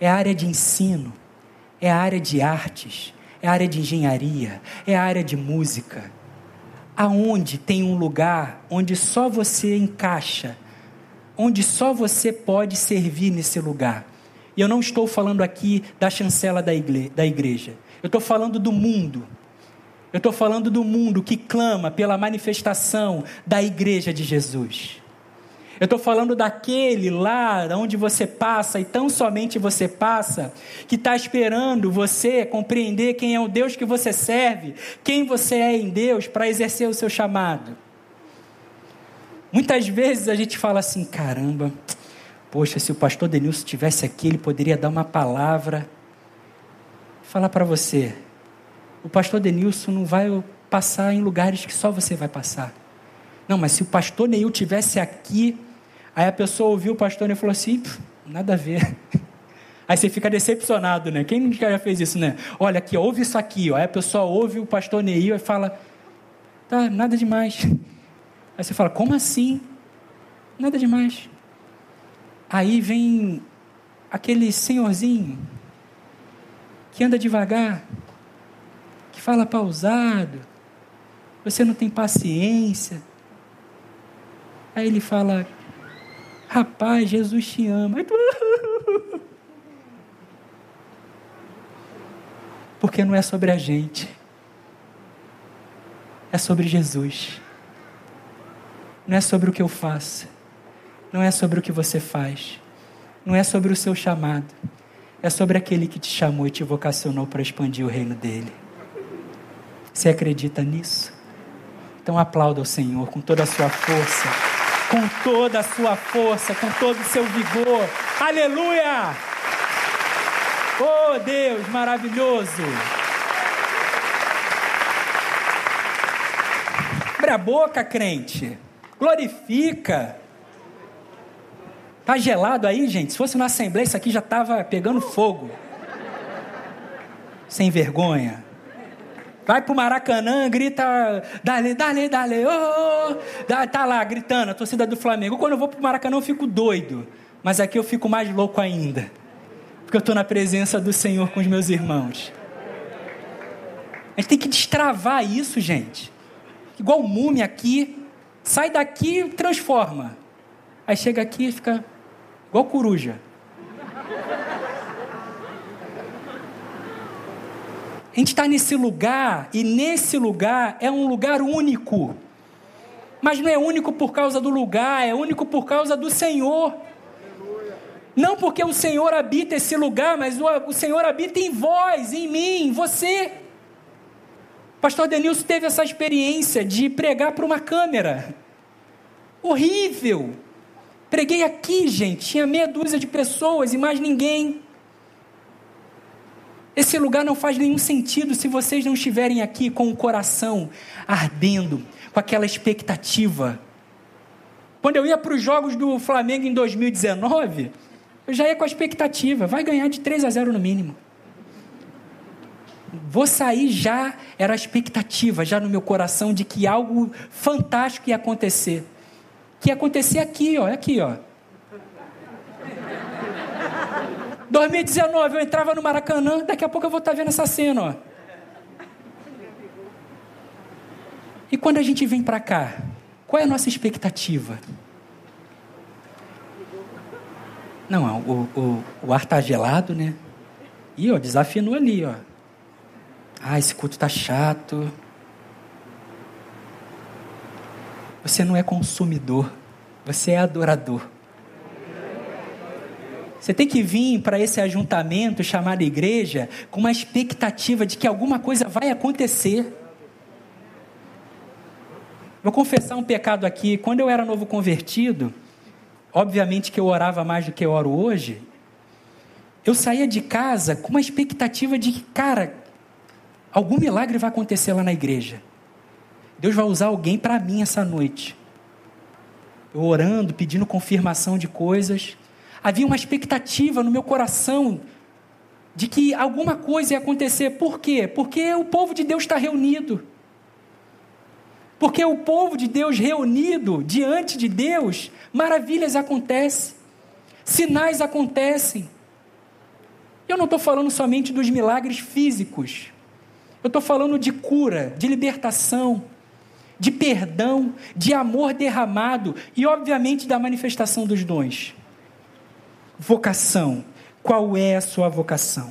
É a área de ensino? É a área de artes? É a área de engenharia? É a área de música? Aonde tem um lugar onde só você encaixa onde só você pode servir nesse lugar. E eu não estou falando aqui da chancela da igreja. Eu estou falando do mundo. Eu estou falando do mundo que clama pela manifestação da igreja de Jesus. Eu estou falando daquele lá onde você passa e tão somente você passa, que está esperando você compreender quem é o Deus que você serve, quem você é em Deus para exercer o seu chamado. Muitas vezes a gente fala assim: caramba, poxa, se o pastor Denilson estivesse aqui, ele poderia dar uma palavra. Falar para você: o pastor Denilson não vai passar em lugares que só você vai passar. Não, mas se o pastor Neil tivesse aqui, aí a pessoa ouviu o pastor e falou assim: nada a ver. Aí você fica decepcionado, né? Quem já fez isso, né? Olha aqui, ouve isso aqui, ó. Aí a pessoa ouve o pastor Neil e fala: tá, nada demais. Aí você fala, como assim? Nada demais. Aí vem aquele senhorzinho que anda devagar, fala pausado, você não tem paciência. Aí ele fala, rapaz, Jesus te ama. Porque não é sobre a gente, é sobre Jesus. Não é sobre o que eu faço. Não é sobre o que você faz. Não é sobre o seu chamado. É sobre aquele que te chamou e te vocacionou para expandir o reino dele. Você acredita nisso? Então aplauda o Senhor com toda a sua força, com toda a sua força, com todo o seu vigor. Aleluia! Oh Deus maravilhoso! Abre a boca, crente glorifica. Tá gelado aí, gente? Se fosse na Assembleia, isso aqui já estava pegando fogo. Sem vergonha. Vai pro Maracanã, grita, dale, dale, dale, oh, oh. tá lá gritando, a torcida do Flamengo. Quando eu vou pro Maracanã eu fico doido, mas aqui eu fico mais louco ainda, porque eu estou na presença do Senhor com os meus irmãos. A gente tem que destravar isso, gente. Igual múmia aqui, Sai daqui transforma. Aí chega aqui e fica igual coruja. A gente está nesse lugar, e nesse lugar é um lugar único. Mas não é único por causa do lugar, é único por causa do Senhor. Não porque o Senhor habita esse lugar, mas o, o Senhor habita em vós, em mim, em você. Pastor Denilson teve essa experiência de pregar para uma câmera. Horrível. Preguei aqui, gente, tinha meia dúzia de pessoas e mais ninguém. Esse lugar não faz nenhum sentido se vocês não estiverem aqui com o coração ardendo, com aquela expectativa. Quando eu ia para os jogos do Flamengo em 2019, eu já ia com a expectativa, vai ganhar de 3 a 0 no mínimo. Vou sair já, era a expectativa, já no meu coração, de que algo fantástico ia acontecer. Que ia acontecer aqui, ó, aqui, ó. 2019, eu entrava no Maracanã, daqui a pouco eu vou estar vendo essa cena, ó. E quando a gente vem para cá, qual é a nossa expectativa? Não, o, o, o ar está gelado, né? E ó, desafinou ali, ó. Ah, esse culto está chato. Você não é consumidor, você é adorador. Você tem que vir para esse ajuntamento chamado igreja com uma expectativa de que alguma coisa vai acontecer. Vou confessar um pecado aqui. Quando eu era novo convertido, obviamente que eu orava mais do que eu oro hoje, eu saía de casa com uma expectativa de que, cara, algum milagre vai acontecer lá na igreja. Deus vai usar alguém para mim essa noite. Eu orando, pedindo confirmação de coisas havia uma expectativa no meu coração de que alguma coisa ia acontecer. Por quê? Porque o povo de Deus está reunido. Porque o povo de Deus reunido diante de Deus, maravilhas acontecem, sinais acontecem. Eu não estou falando somente dos milagres físicos, eu estou falando de cura, de libertação, de perdão, de amor derramado e, obviamente, da manifestação dos dons vocação. Qual é a sua vocação?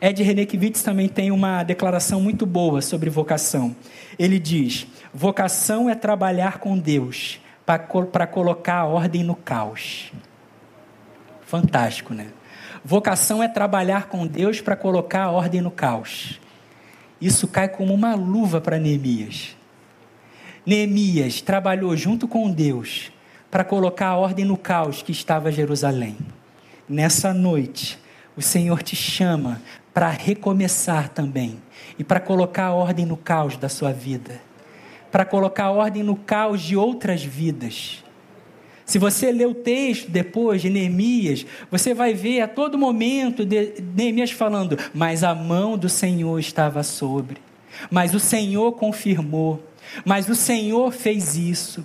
Ed Renekiewicz também tem uma declaração muito boa sobre vocação. Ele diz: vocação é trabalhar com Deus para colocar a ordem no caos. Fantástico, né? Vocação é trabalhar com Deus para colocar a ordem no caos. Isso cai como uma luva para Neemias. Neemias trabalhou junto com Deus para colocar a ordem no caos que estava Jerusalém. Nessa noite, o Senhor te chama para recomeçar também e para colocar a ordem no caos da sua vida, para colocar a ordem no caos de outras vidas. Se você ler o texto depois de Neemias, você vai ver a todo momento Neemias falando: Mas a mão do Senhor estava sobre, mas o Senhor confirmou, mas o Senhor fez isso.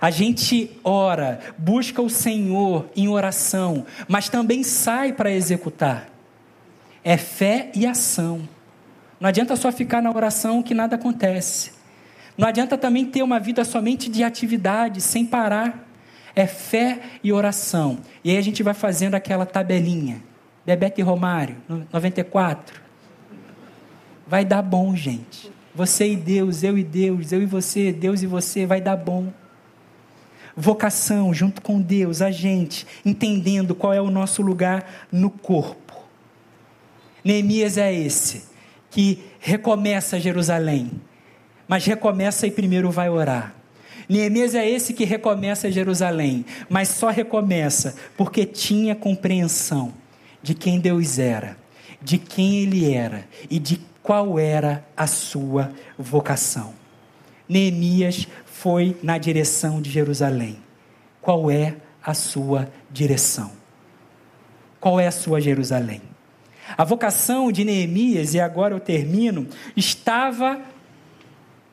A gente ora, busca o Senhor em oração, mas também sai para executar. É fé e ação. Não adianta só ficar na oração que nada acontece. Não adianta também ter uma vida somente de atividade, sem parar. É fé e oração. E aí a gente vai fazendo aquela tabelinha. Bebeto e Romário, 94. Vai dar bom, gente. Você e Deus, eu e Deus, eu e você, Deus e você, vai dar bom vocação junto com Deus, a gente, entendendo qual é o nosso lugar no corpo. Neemias é esse, que recomeça Jerusalém, mas recomeça e primeiro vai orar. Neemias é esse que recomeça Jerusalém, mas só recomeça porque tinha compreensão de quem Deus era, de quem ele era e de qual era a sua vocação. Neemias foi na direção de Jerusalém. Qual é a sua direção? Qual é a sua Jerusalém? A vocação de Neemias, e agora eu termino, estava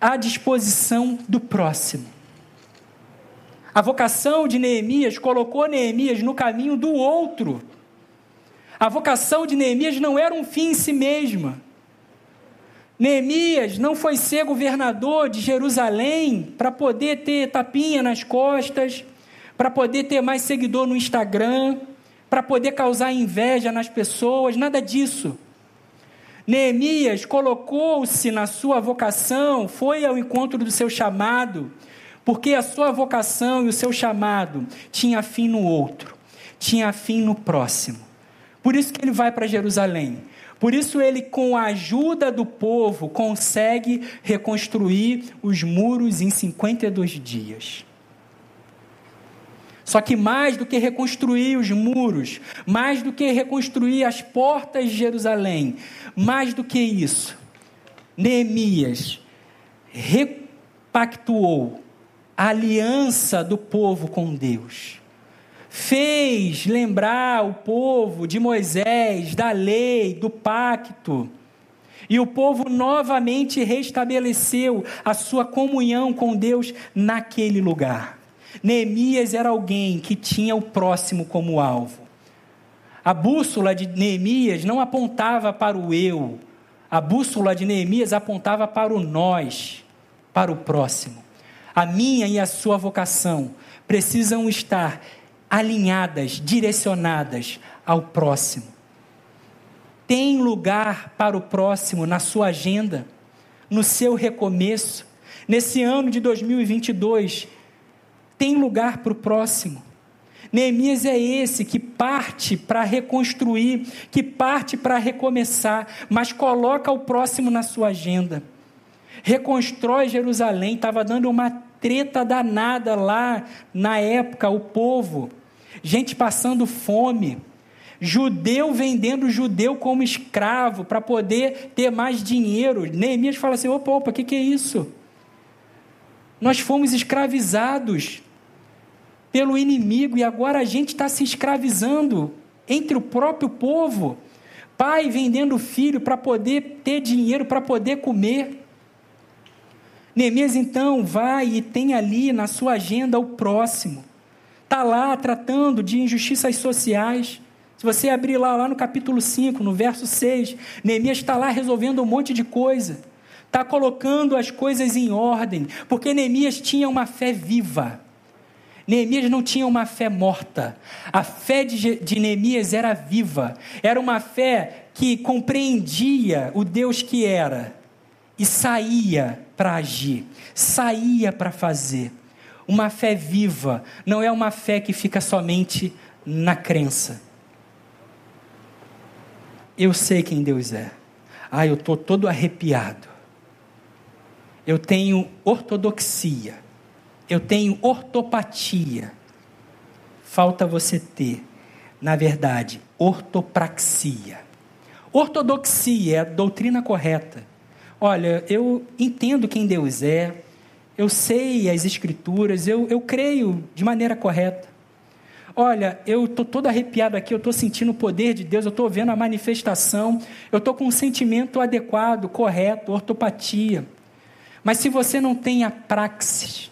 à disposição do próximo. A vocação de Neemias colocou Neemias no caminho do outro. A vocação de Neemias não era um fim em si mesma. Neemias não foi ser governador de Jerusalém para poder ter tapinha nas costas, para poder ter mais seguidor no Instagram, para poder causar inveja nas pessoas, nada disso. Neemias colocou-se na sua vocação, foi ao encontro do seu chamado, porque a sua vocação e o seu chamado tinha fim no outro, tinha fim no próximo. Por isso que ele vai para Jerusalém. Por isso, ele, com a ajuda do povo, consegue reconstruir os muros em 52 dias. Só que mais do que reconstruir os muros, mais do que reconstruir as portas de Jerusalém, mais do que isso, Neemias repactuou a aliança do povo com Deus fez lembrar o povo de Moisés, da lei, do pacto. E o povo novamente restabeleceu a sua comunhão com Deus naquele lugar. Neemias era alguém que tinha o próximo como alvo. A bússola de Neemias não apontava para o eu, a bússola de Neemias apontava para o nós, para o próximo. A minha e a sua vocação precisam estar alinhadas, direcionadas ao próximo. Tem lugar para o próximo na sua agenda, no seu recomeço. Nesse ano de 2022, tem lugar para o próximo. Neemias é esse que parte para reconstruir, que parte para recomeçar, mas coloca o próximo na sua agenda. Reconstrói Jerusalém, estava dando uma treta danada lá na época, o povo, gente passando fome, judeu vendendo judeu como escravo para poder ter mais dinheiro. Neemias fala assim: opa, opa, o que, que é isso? Nós fomos escravizados pelo inimigo e agora a gente está se escravizando entre o próprio povo. Pai vendendo filho para poder ter dinheiro, para poder comer. Neemias então vai e tem ali na sua agenda o próximo. Está lá tratando de injustiças sociais. Se você abrir lá, lá no capítulo 5, no verso 6, Neemias está lá resolvendo um monte de coisa. Está colocando as coisas em ordem, porque Neemias tinha uma fé viva. Neemias não tinha uma fé morta. A fé de, de Neemias era viva. Era uma fé que compreendia o Deus que era e saía para agir, saía para fazer. Uma fé viva não é uma fé que fica somente na crença. Eu sei quem Deus é. Ah, eu estou todo arrepiado. Eu tenho ortodoxia eu tenho ortopatia. Falta você ter, na verdade, ortopraxia. Ortodoxia é a doutrina correta. Olha, eu entendo quem Deus é, eu sei as Escrituras, eu, eu creio de maneira correta. Olha, eu estou todo arrepiado aqui, eu estou sentindo o poder de Deus, eu estou vendo a manifestação, eu estou com um sentimento adequado, correto, ortopatia. Mas se você não tem a praxis,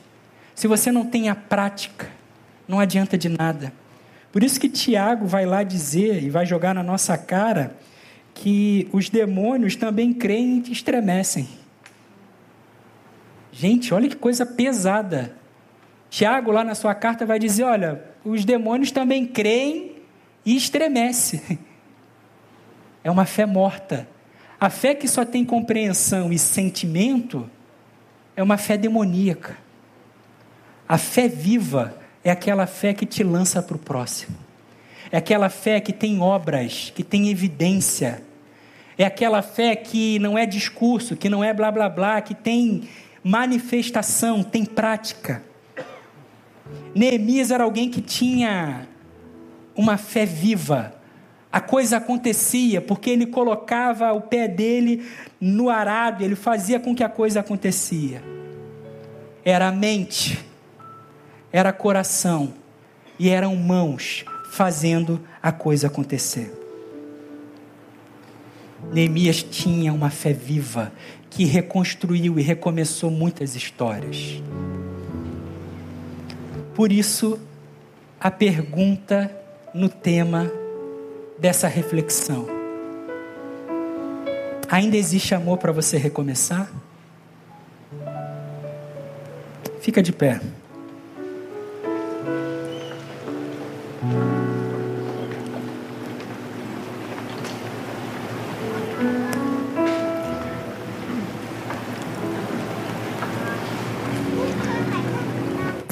se você não tem a prática, não adianta de nada. Por isso que Tiago vai lá dizer e vai jogar na nossa cara que os demônios também creem e estremecem. Gente, olha que coisa pesada. Tiago, lá na sua carta, vai dizer: olha, os demônios também creem e estremecem. É uma fé morta. A fé que só tem compreensão e sentimento é uma fé demoníaca. A fé viva é aquela fé que te lança para o próximo. É aquela fé que tem obras, que tem evidência. É aquela fé que não é discurso, que não é blá blá blá, que tem manifestação, tem prática. Neemias era alguém que tinha uma fé viva. A coisa acontecia porque ele colocava o pé dele no arado, ele fazia com que a coisa acontecia. Era mente era coração e eram mãos fazendo a coisa acontecer. Neemias tinha uma fé viva que reconstruiu e recomeçou muitas histórias. Por isso, a pergunta no tema dessa reflexão: ainda existe amor para você recomeçar? Fica de pé.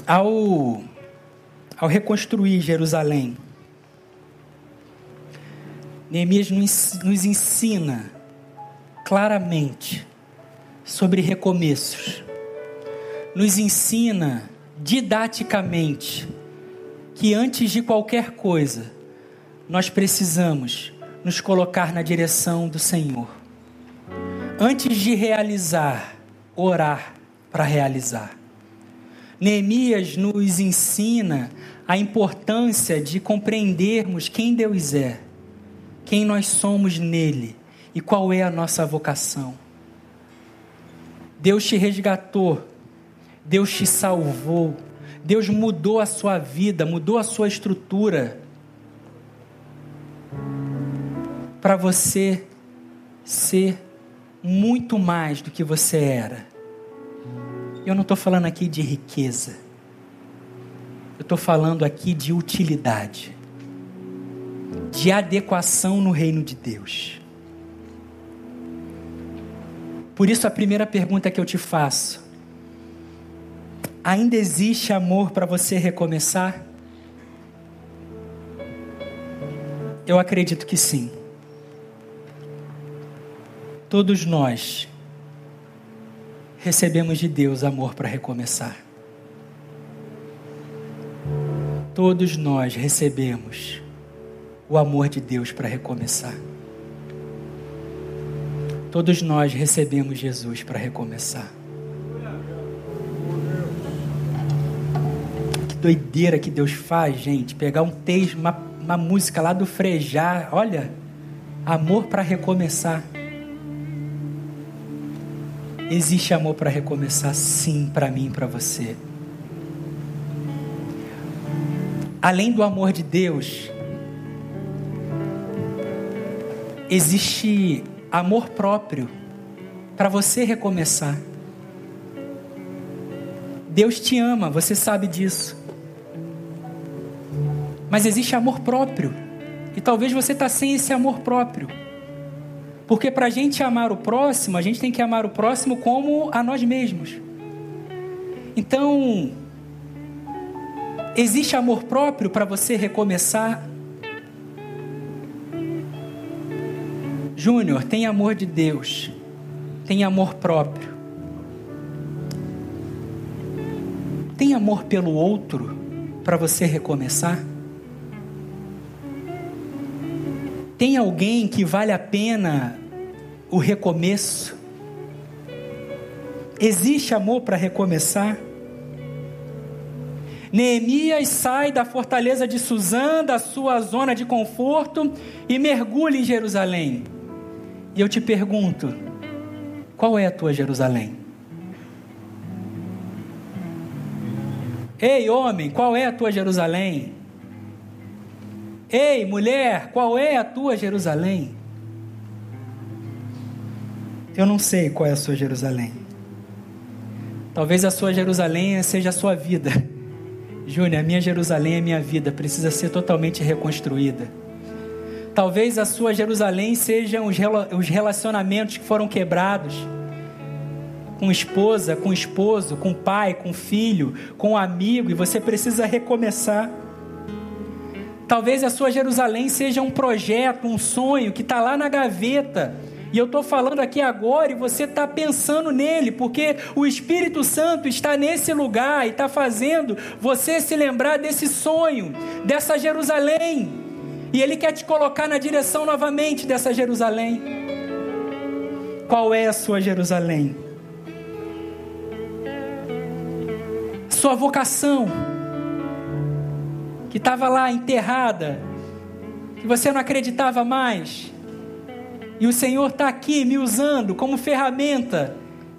Ao, ao reconstruir Jerusalém, Neemias nos ensina claramente sobre recomeços, nos ensina didaticamente que antes de qualquer coisa, nós precisamos nos colocar na direção do Senhor. Antes de realizar, orar para realizar. Neemias nos ensina a importância de compreendermos quem Deus é, quem nós somos nele e qual é a nossa vocação. Deus te resgatou, Deus te salvou, Deus mudou a sua vida, mudou a sua estrutura para você ser muito mais do que você era. Eu não estou falando aqui de riqueza. Eu estou falando aqui de utilidade, de adequação no reino de Deus. Por isso, a primeira pergunta que eu te faço: ainda existe amor para você recomeçar? Eu acredito que sim. Todos nós recebemos de Deus amor para recomeçar. Todos nós recebemos o amor de Deus para recomeçar. Todos nós recebemos Jesus para recomeçar. Que doideira que Deus faz, gente. Pegar um texto, uma, uma música lá do Frejar, olha, amor para recomeçar. Existe amor para recomeçar, sim, para mim e para você. além do amor de Deus, existe amor próprio para você recomeçar. Deus te ama, você sabe disso. Mas existe amor próprio. E talvez você está sem esse amor próprio. Porque para a gente amar o próximo, a gente tem que amar o próximo como a nós mesmos. Então, Existe amor próprio para você recomeçar? Júnior, tem amor de Deus, tem amor próprio. Tem amor pelo outro para você recomeçar? Tem alguém que vale a pena o recomeço? Existe amor para recomeçar? Neemias sai da fortaleza de Suzã, da sua zona de conforto, e mergulha em Jerusalém. E eu te pergunto: qual é a tua Jerusalém? Ei, homem, qual é a tua Jerusalém? Ei, mulher, qual é a tua Jerusalém? Eu não sei qual é a sua Jerusalém. Talvez a sua Jerusalém seja a sua vida. Júnior, a minha Jerusalém, a minha vida precisa ser totalmente reconstruída. Talvez a sua Jerusalém sejam os relacionamentos que foram quebrados com esposa, com esposo, com pai, com filho, com amigo, e você precisa recomeçar. Talvez a sua Jerusalém seja um projeto, um sonho que está lá na gaveta e eu estou falando aqui agora e você está pensando nele, porque o Espírito Santo está nesse lugar e está fazendo você se lembrar desse sonho, dessa Jerusalém. E Ele quer te colocar na direção novamente dessa Jerusalém. Qual é a sua Jerusalém? Sua vocação, que estava lá enterrada, que você não acreditava mais e o Senhor está aqui me usando como ferramenta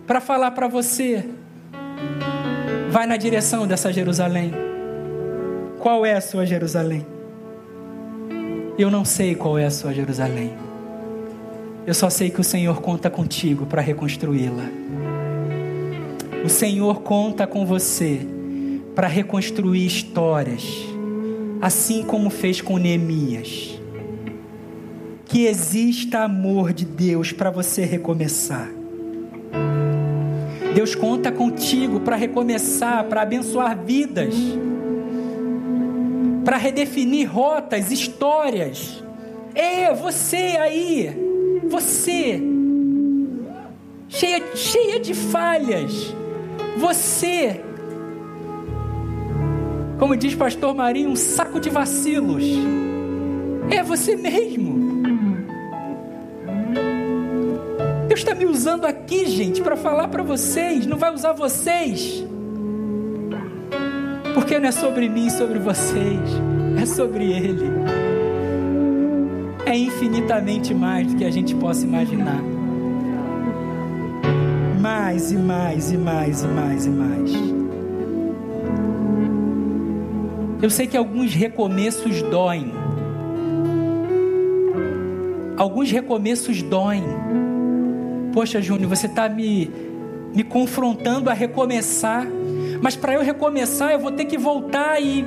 para falar para você. Vai na direção dessa Jerusalém. Qual é a sua Jerusalém? Eu não sei qual é a sua Jerusalém. Eu só sei que o Senhor conta contigo para reconstruí-la. O Senhor conta com você para reconstruir histórias, assim como fez com Neemias. Que exista amor de Deus para você recomeçar. Deus conta contigo para recomeçar, para abençoar vidas, para redefinir rotas, histórias. É, você aí, você, cheia, cheia de falhas, você, como diz pastor Marinho, um saco de vacilos. É você mesmo. Deus está me usando aqui, gente, para falar para vocês, não vai usar vocês. Porque não é sobre mim, sobre vocês, é sobre Ele. É infinitamente mais do que a gente possa imaginar. Mais e mais e mais e mais e mais. Eu sei que alguns recomeços doem. Alguns recomeços doem. Poxa, Júnior, você está me, me confrontando a recomeçar. Mas para eu recomeçar, eu vou ter que voltar e,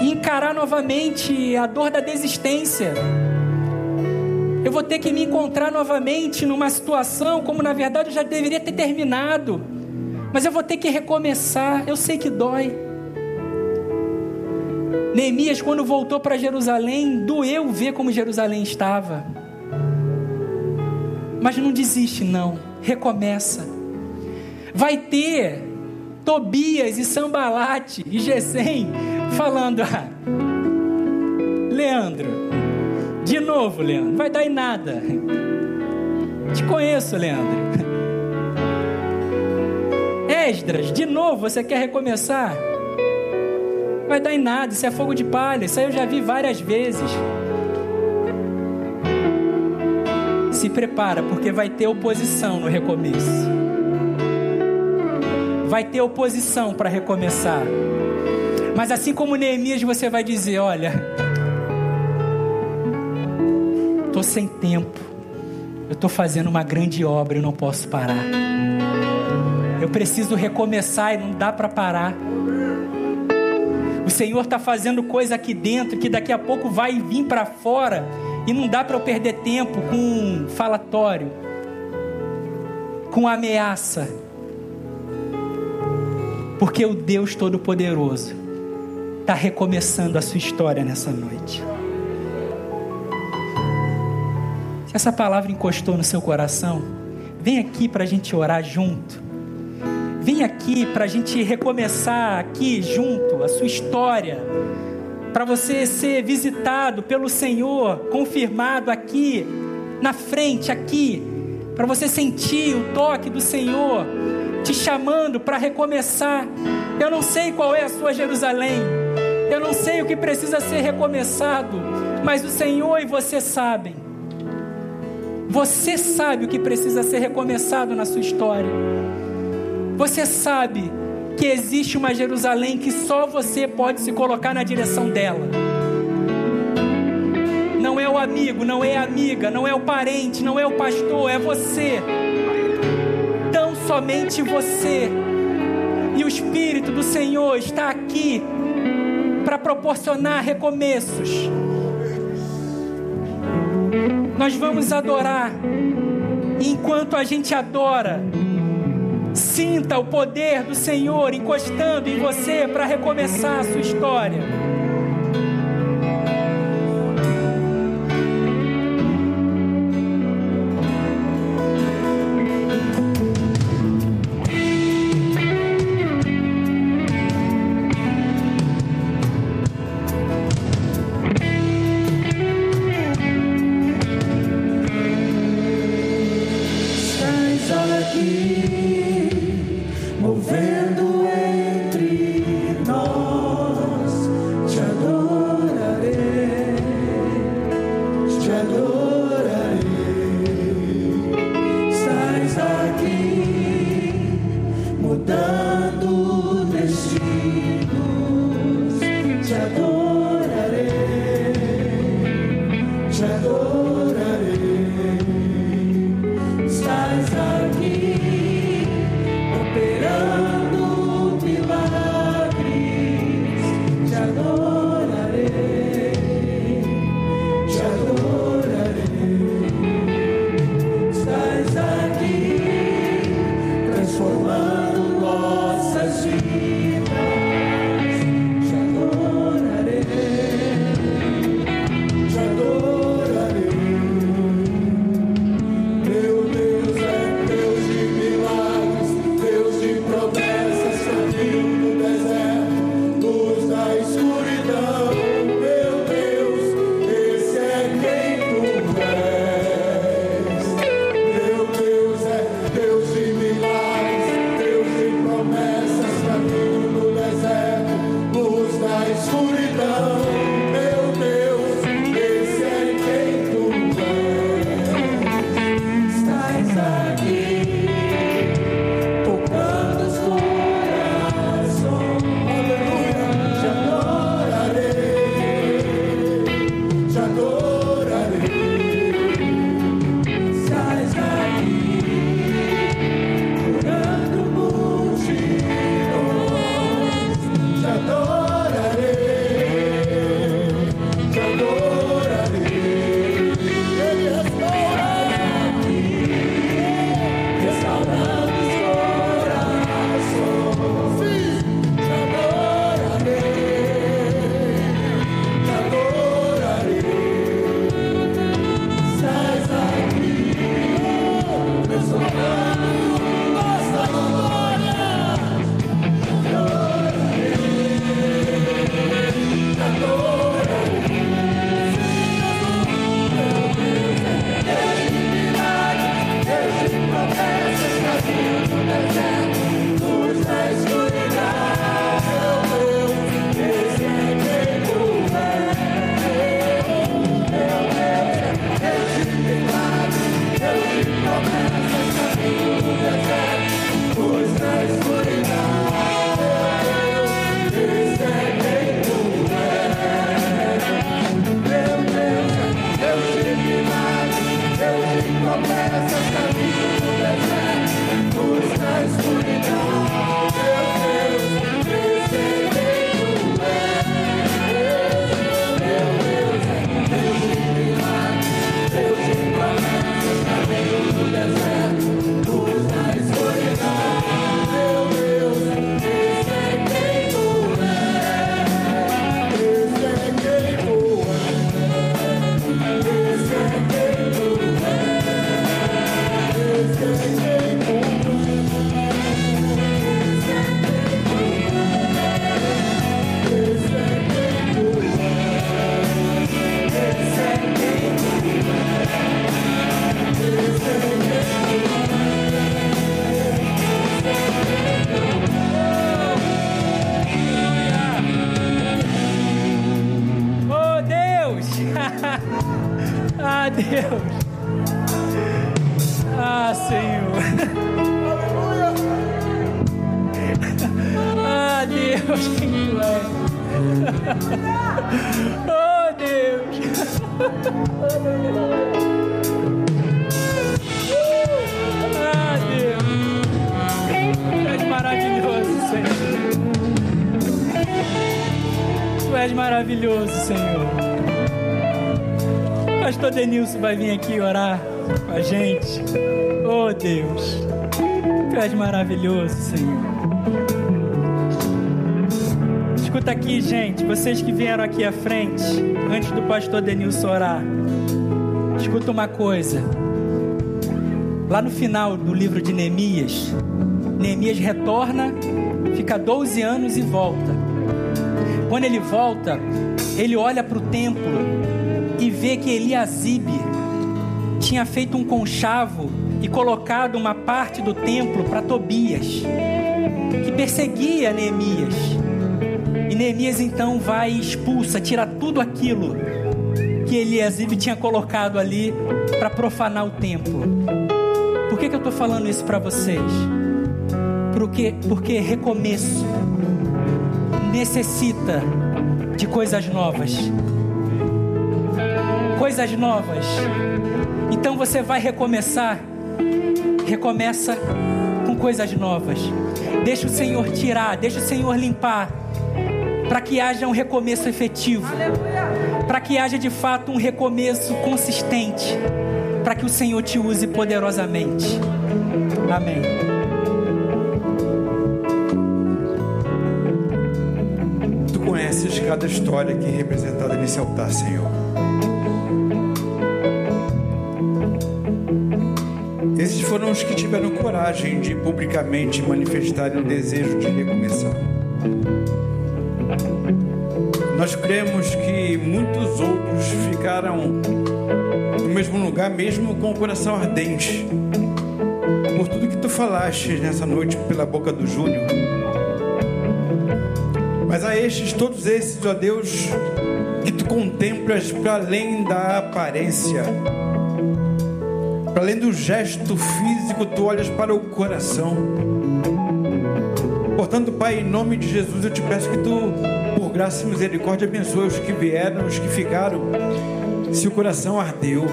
e encarar novamente a dor da desistência. Eu vou ter que me encontrar novamente numa situação como na verdade eu já deveria ter terminado. Mas eu vou ter que recomeçar. Eu sei que dói. Neemias, quando voltou para Jerusalém, doeu ver como Jerusalém estava. Mas não desiste, não. Recomeça. Vai ter Tobias e Sambalate e Gesem falando: ah, Leandro, de novo, Leandro, vai dar em nada. Te conheço, Leandro. Esdras, de novo, você quer recomeçar? Vai dar em nada, isso é fogo de palha, isso aí eu já vi várias vezes. Se prepara, porque vai ter oposição no recomeço. Vai ter oposição para recomeçar. Mas assim como Neemias, você vai dizer: Olha, estou sem tempo, eu estou fazendo uma grande obra, eu não posso parar. Eu preciso recomeçar e não dá para parar. Senhor está fazendo coisa aqui dentro que daqui a pouco vai vir para fora e não dá para eu perder tempo com falatório, com ameaça. Porque o Deus Todo-Poderoso está recomeçando a sua história nessa noite. Se essa palavra encostou no seu coração, vem aqui para a gente orar junto. Vem aqui para a gente recomeçar aqui junto a sua história para você ser visitado pelo Senhor, confirmado aqui, na frente, aqui, para você sentir o toque do Senhor te chamando para recomeçar. Eu não sei qual é a sua Jerusalém, eu não sei o que precisa ser recomeçado, mas o Senhor e você sabem. Você sabe o que precisa ser recomeçado na sua história. Você sabe que existe uma Jerusalém que só você pode se colocar na direção dela. Não é o amigo, não é a amiga, não é o parente, não é o pastor, é você. Tão somente você. E o Espírito do Senhor está aqui para proporcionar recomeços. Nós vamos adorar. E enquanto a gente adora, Sinta o poder do Senhor encostando em você para recomeçar a sua história. Denilson vai vir aqui orar com a gente. Oh Deus, Tu és maravilhoso, Senhor. Escuta aqui, gente, vocês que vieram aqui à frente, antes do pastor Denilson orar, escuta uma coisa. Lá no final do livro de Neemias, Neemias retorna, fica 12 anos e volta. Quando ele volta, ele olha para o templo vê que Eliasibe tinha feito um conchavo e colocado uma parte do templo para Tobias, que perseguia Neemias. E Neemias então vai e expulsa, tira tudo aquilo que Eliasibe tinha colocado ali para profanar o templo. Por que, que eu estou falando isso para vocês? Porque, porque recomeço necessita de coisas novas coisas novas. Então você vai recomeçar. Recomeça com coisas novas. Deixa o Senhor tirar, deixa o Senhor limpar, para que haja um recomeço efetivo, para que haja de fato um recomeço consistente, para que o Senhor te use poderosamente. Amém. Tu conheces cada história aqui representada nesse altar, Senhor. Foram os que tiveram coragem de publicamente manifestarem o desejo de recomeçar. Nós cremos que muitos outros ficaram no mesmo lugar, mesmo com o coração ardente, por tudo que tu falaste nessa noite pela boca do Júnior. Mas a estes, todos esses, ó Deus, que tu contemplas para além da aparência para além do gesto físico, tu olhas para o coração. Portanto, Pai, em nome de Jesus, eu te peço que tu, por graça e misericórdia, abençoe os que vieram, os que ficaram, se o coração ardeu.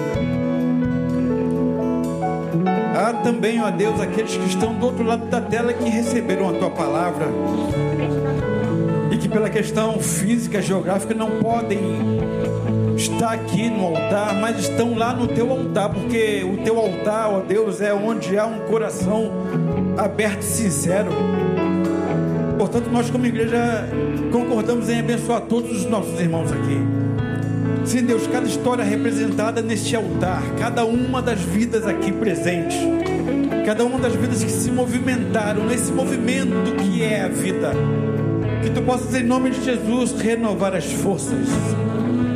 Há também, ó Deus, aqueles que estão do outro lado da tela que receberam a tua palavra e que, pela questão física, geográfica, não podem está aqui no altar, mas estão lá no teu altar, porque o teu altar, ó Deus, é onde há um coração aberto e sincero. Portanto, nós como igreja concordamos em abençoar todos os nossos irmãos aqui. Sim, Deus, cada história representada neste altar, cada uma das vidas aqui presentes, cada uma das vidas que se movimentaram nesse movimento que é a vida, que tu possas, em nome de Jesus, renovar as forças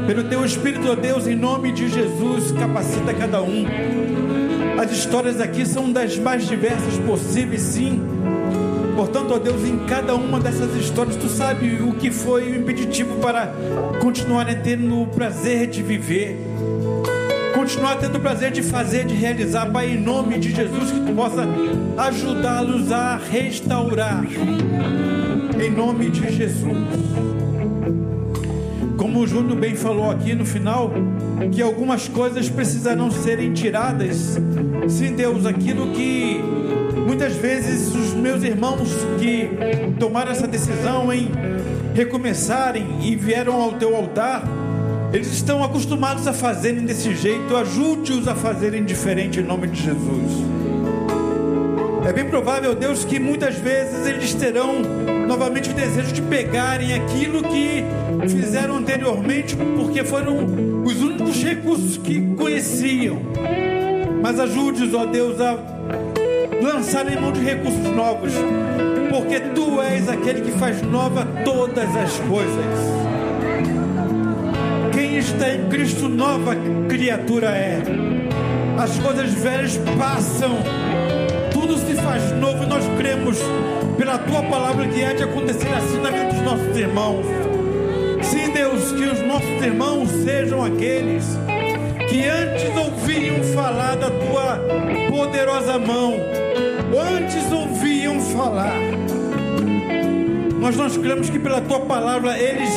pelo teu Espírito, ó Deus, em nome de Jesus, capacita cada um. As histórias aqui são das mais diversas possíveis, sim. Portanto, ó Deus, em cada uma dessas histórias, tu sabe o que foi o impeditivo para continuar tendo o prazer de viver, continuar tendo o prazer de fazer, de realizar, Pai, em nome de Jesus, que tu possa ajudá-los a restaurar, em nome de Jesus como o Júnior bem falou aqui no final, que algumas coisas precisarão serem tiradas. Sim, Deus, aquilo que muitas vezes os meus irmãos que tomaram essa decisão em recomeçarem e vieram ao teu altar, eles estão acostumados a fazerem desse jeito, ajude-os a fazerem diferente em nome de Jesus. É bem provável, Deus, que muitas vezes eles terão novamente o desejo de pegarem aquilo que fizeram anteriormente, porque foram os únicos recursos que conheciam. Mas ajude-os, ó Deus, a lançar em mão de recursos novos, porque tu és aquele que faz nova todas as coisas. Quem está em Cristo, nova criatura é. As coisas velhas passam faz novo e nós cremos pela tua palavra que há de acontecer assim na vida dos nossos irmãos. Sim, Deus, que os nossos irmãos sejam aqueles que antes ouviam falar da tua poderosa mão, antes ouviam falar. Mas nós cremos que pela tua palavra eles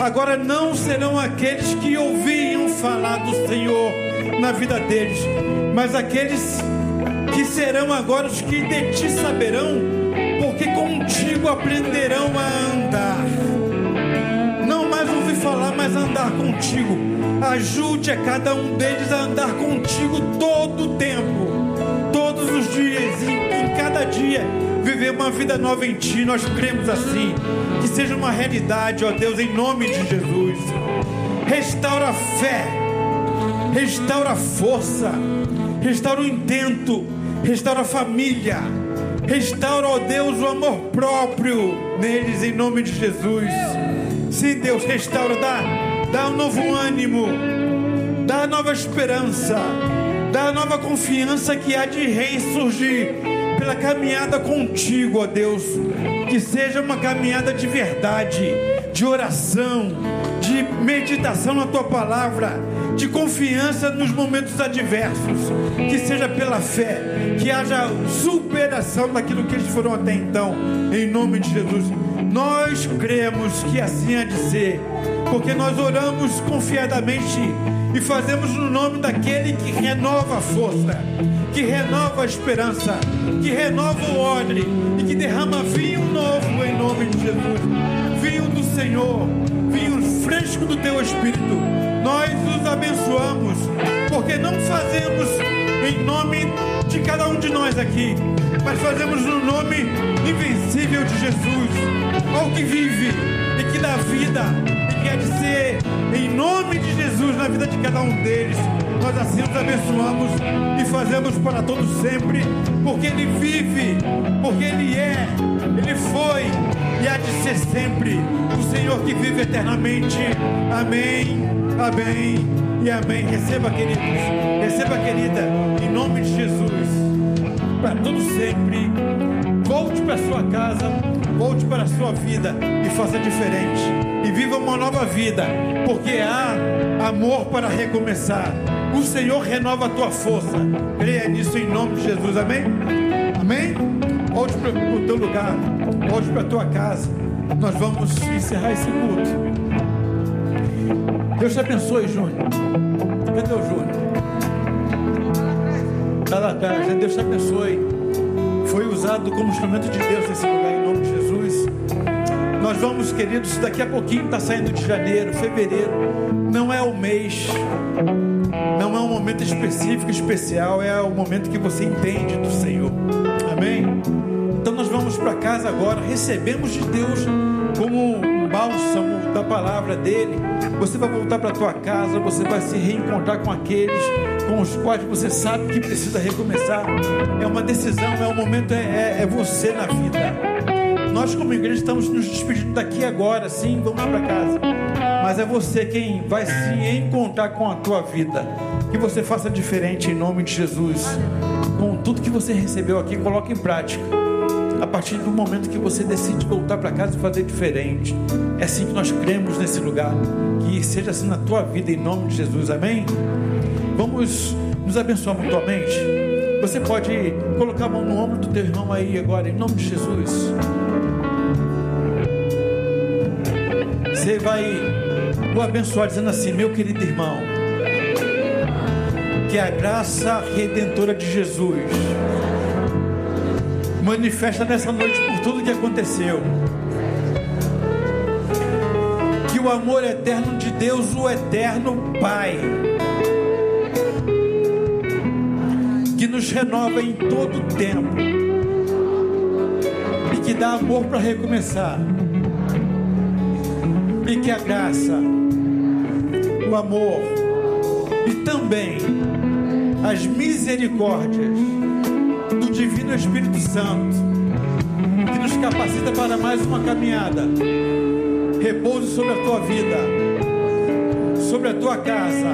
agora não serão aqueles que ouviam falar do Senhor na vida deles, mas aqueles que serão agora os que de ti saberão, porque contigo aprenderão a andar. Falar, mas andar contigo. Ajude a cada um deles a andar contigo todo o tempo, todos os dias, e em cada dia viver uma vida nova em Ti. Nós cremos assim. Que seja uma realidade, ó Deus, em nome de Jesus. Restaura a fé, restaura a força, restaura o intento, restaura a família, restaura, ó Deus, o amor próprio neles, em nome de Jesus. Sim, Deus, restaura, dá, dá um novo ânimo, dá nova esperança, dá nova confiança que há de ressurgir pela caminhada contigo, ó Deus. Que seja uma caminhada de verdade, de oração, de meditação na tua palavra de confiança nos momentos adversos, que seja pela fé, que haja superação daquilo que eles foram até então, em nome de Jesus. Nós cremos que assim há de ser, porque nós oramos confiadamente e fazemos no nome daquele que renova a força, que renova a esperança, que renova o odre e que derrama vinho novo em nome de Jesus. Vinho do Senhor, vinho fresco do teu Espírito nós os abençoamos, porque não fazemos em nome de cada um de nós aqui, mas fazemos no nome invencível de Jesus, ao que vive e que dá vida e quer de ser em nome de Jesus na vida de cada um deles. Nós assim os abençoamos e fazemos para todos sempre, porque Ele vive, porque Ele é, Ele foi e há de ser sempre o Senhor que vive eternamente. Amém. Amém e amém. Receba, queridos. Receba, querida, em nome de Jesus. Para todos sempre. Volte para sua casa, volte para a sua vida e faça diferente. E viva uma nova vida, porque há amor para recomeçar. O Senhor renova a tua força. Creia nisso em nome de Jesus. Amém? Amém? Volte para o teu lugar, volte para a tua casa. Nós vamos encerrar esse culto. Deus te abençoe, Júnior. Cadê o Júnior? Está lá atrás. Né? Deus te abençoe. Foi usado como instrumento de Deus nesse lugar, em nome de Jesus. Nós vamos, queridos, daqui a pouquinho está saindo de janeiro, fevereiro. Não é o mês, não é um momento específico, especial, é o momento que você entende do Senhor. Amém? Então nós vamos para casa agora, recebemos de Deus como um bálsamo da palavra dele. Você vai voltar para tua casa, você vai se reencontrar com aqueles com os quais você sabe que precisa recomeçar. É uma decisão, é um momento, é, é, é você na vida. Nós, como igreja, estamos nos despedindo daqui agora, sim, vamos para casa. Mas é você quem vai se encontrar com a tua vida. Que você faça diferente em nome de Jesus. Com tudo que você recebeu aqui, coloque em prática a partir do momento que você decide voltar para casa e fazer diferente. É assim que nós cremos nesse lugar. Que seja assim na tua vida, em nome de Jesus. Amém? Vamos nos abençoar mutuamente. Você pode colocar a mão no ombro do teu irmão aí agora, em nome de Jesus. Você vai o abençoar, dizendo assim: Meu querido irmão, que a graça redentora de Jesus manifesta nessa noite por tudo que aconteceu. Que o amor eterno de Deus, o eterno Pai, que nos renova em todo o tempo e que dá amor para recomeçar, e que a graça, o amor e também as misericórdias do Divino Espírito Santo, que nos capacita para mais uma caminhada. Repouse sobre a tua vida, sobre a tua casa,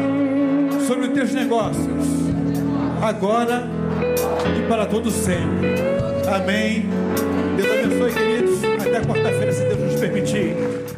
sobre os teus negócios, agora e para todo sempre. Amém. Deus abençoe, queridos. Até quarta-feira, se Deus nos permitir.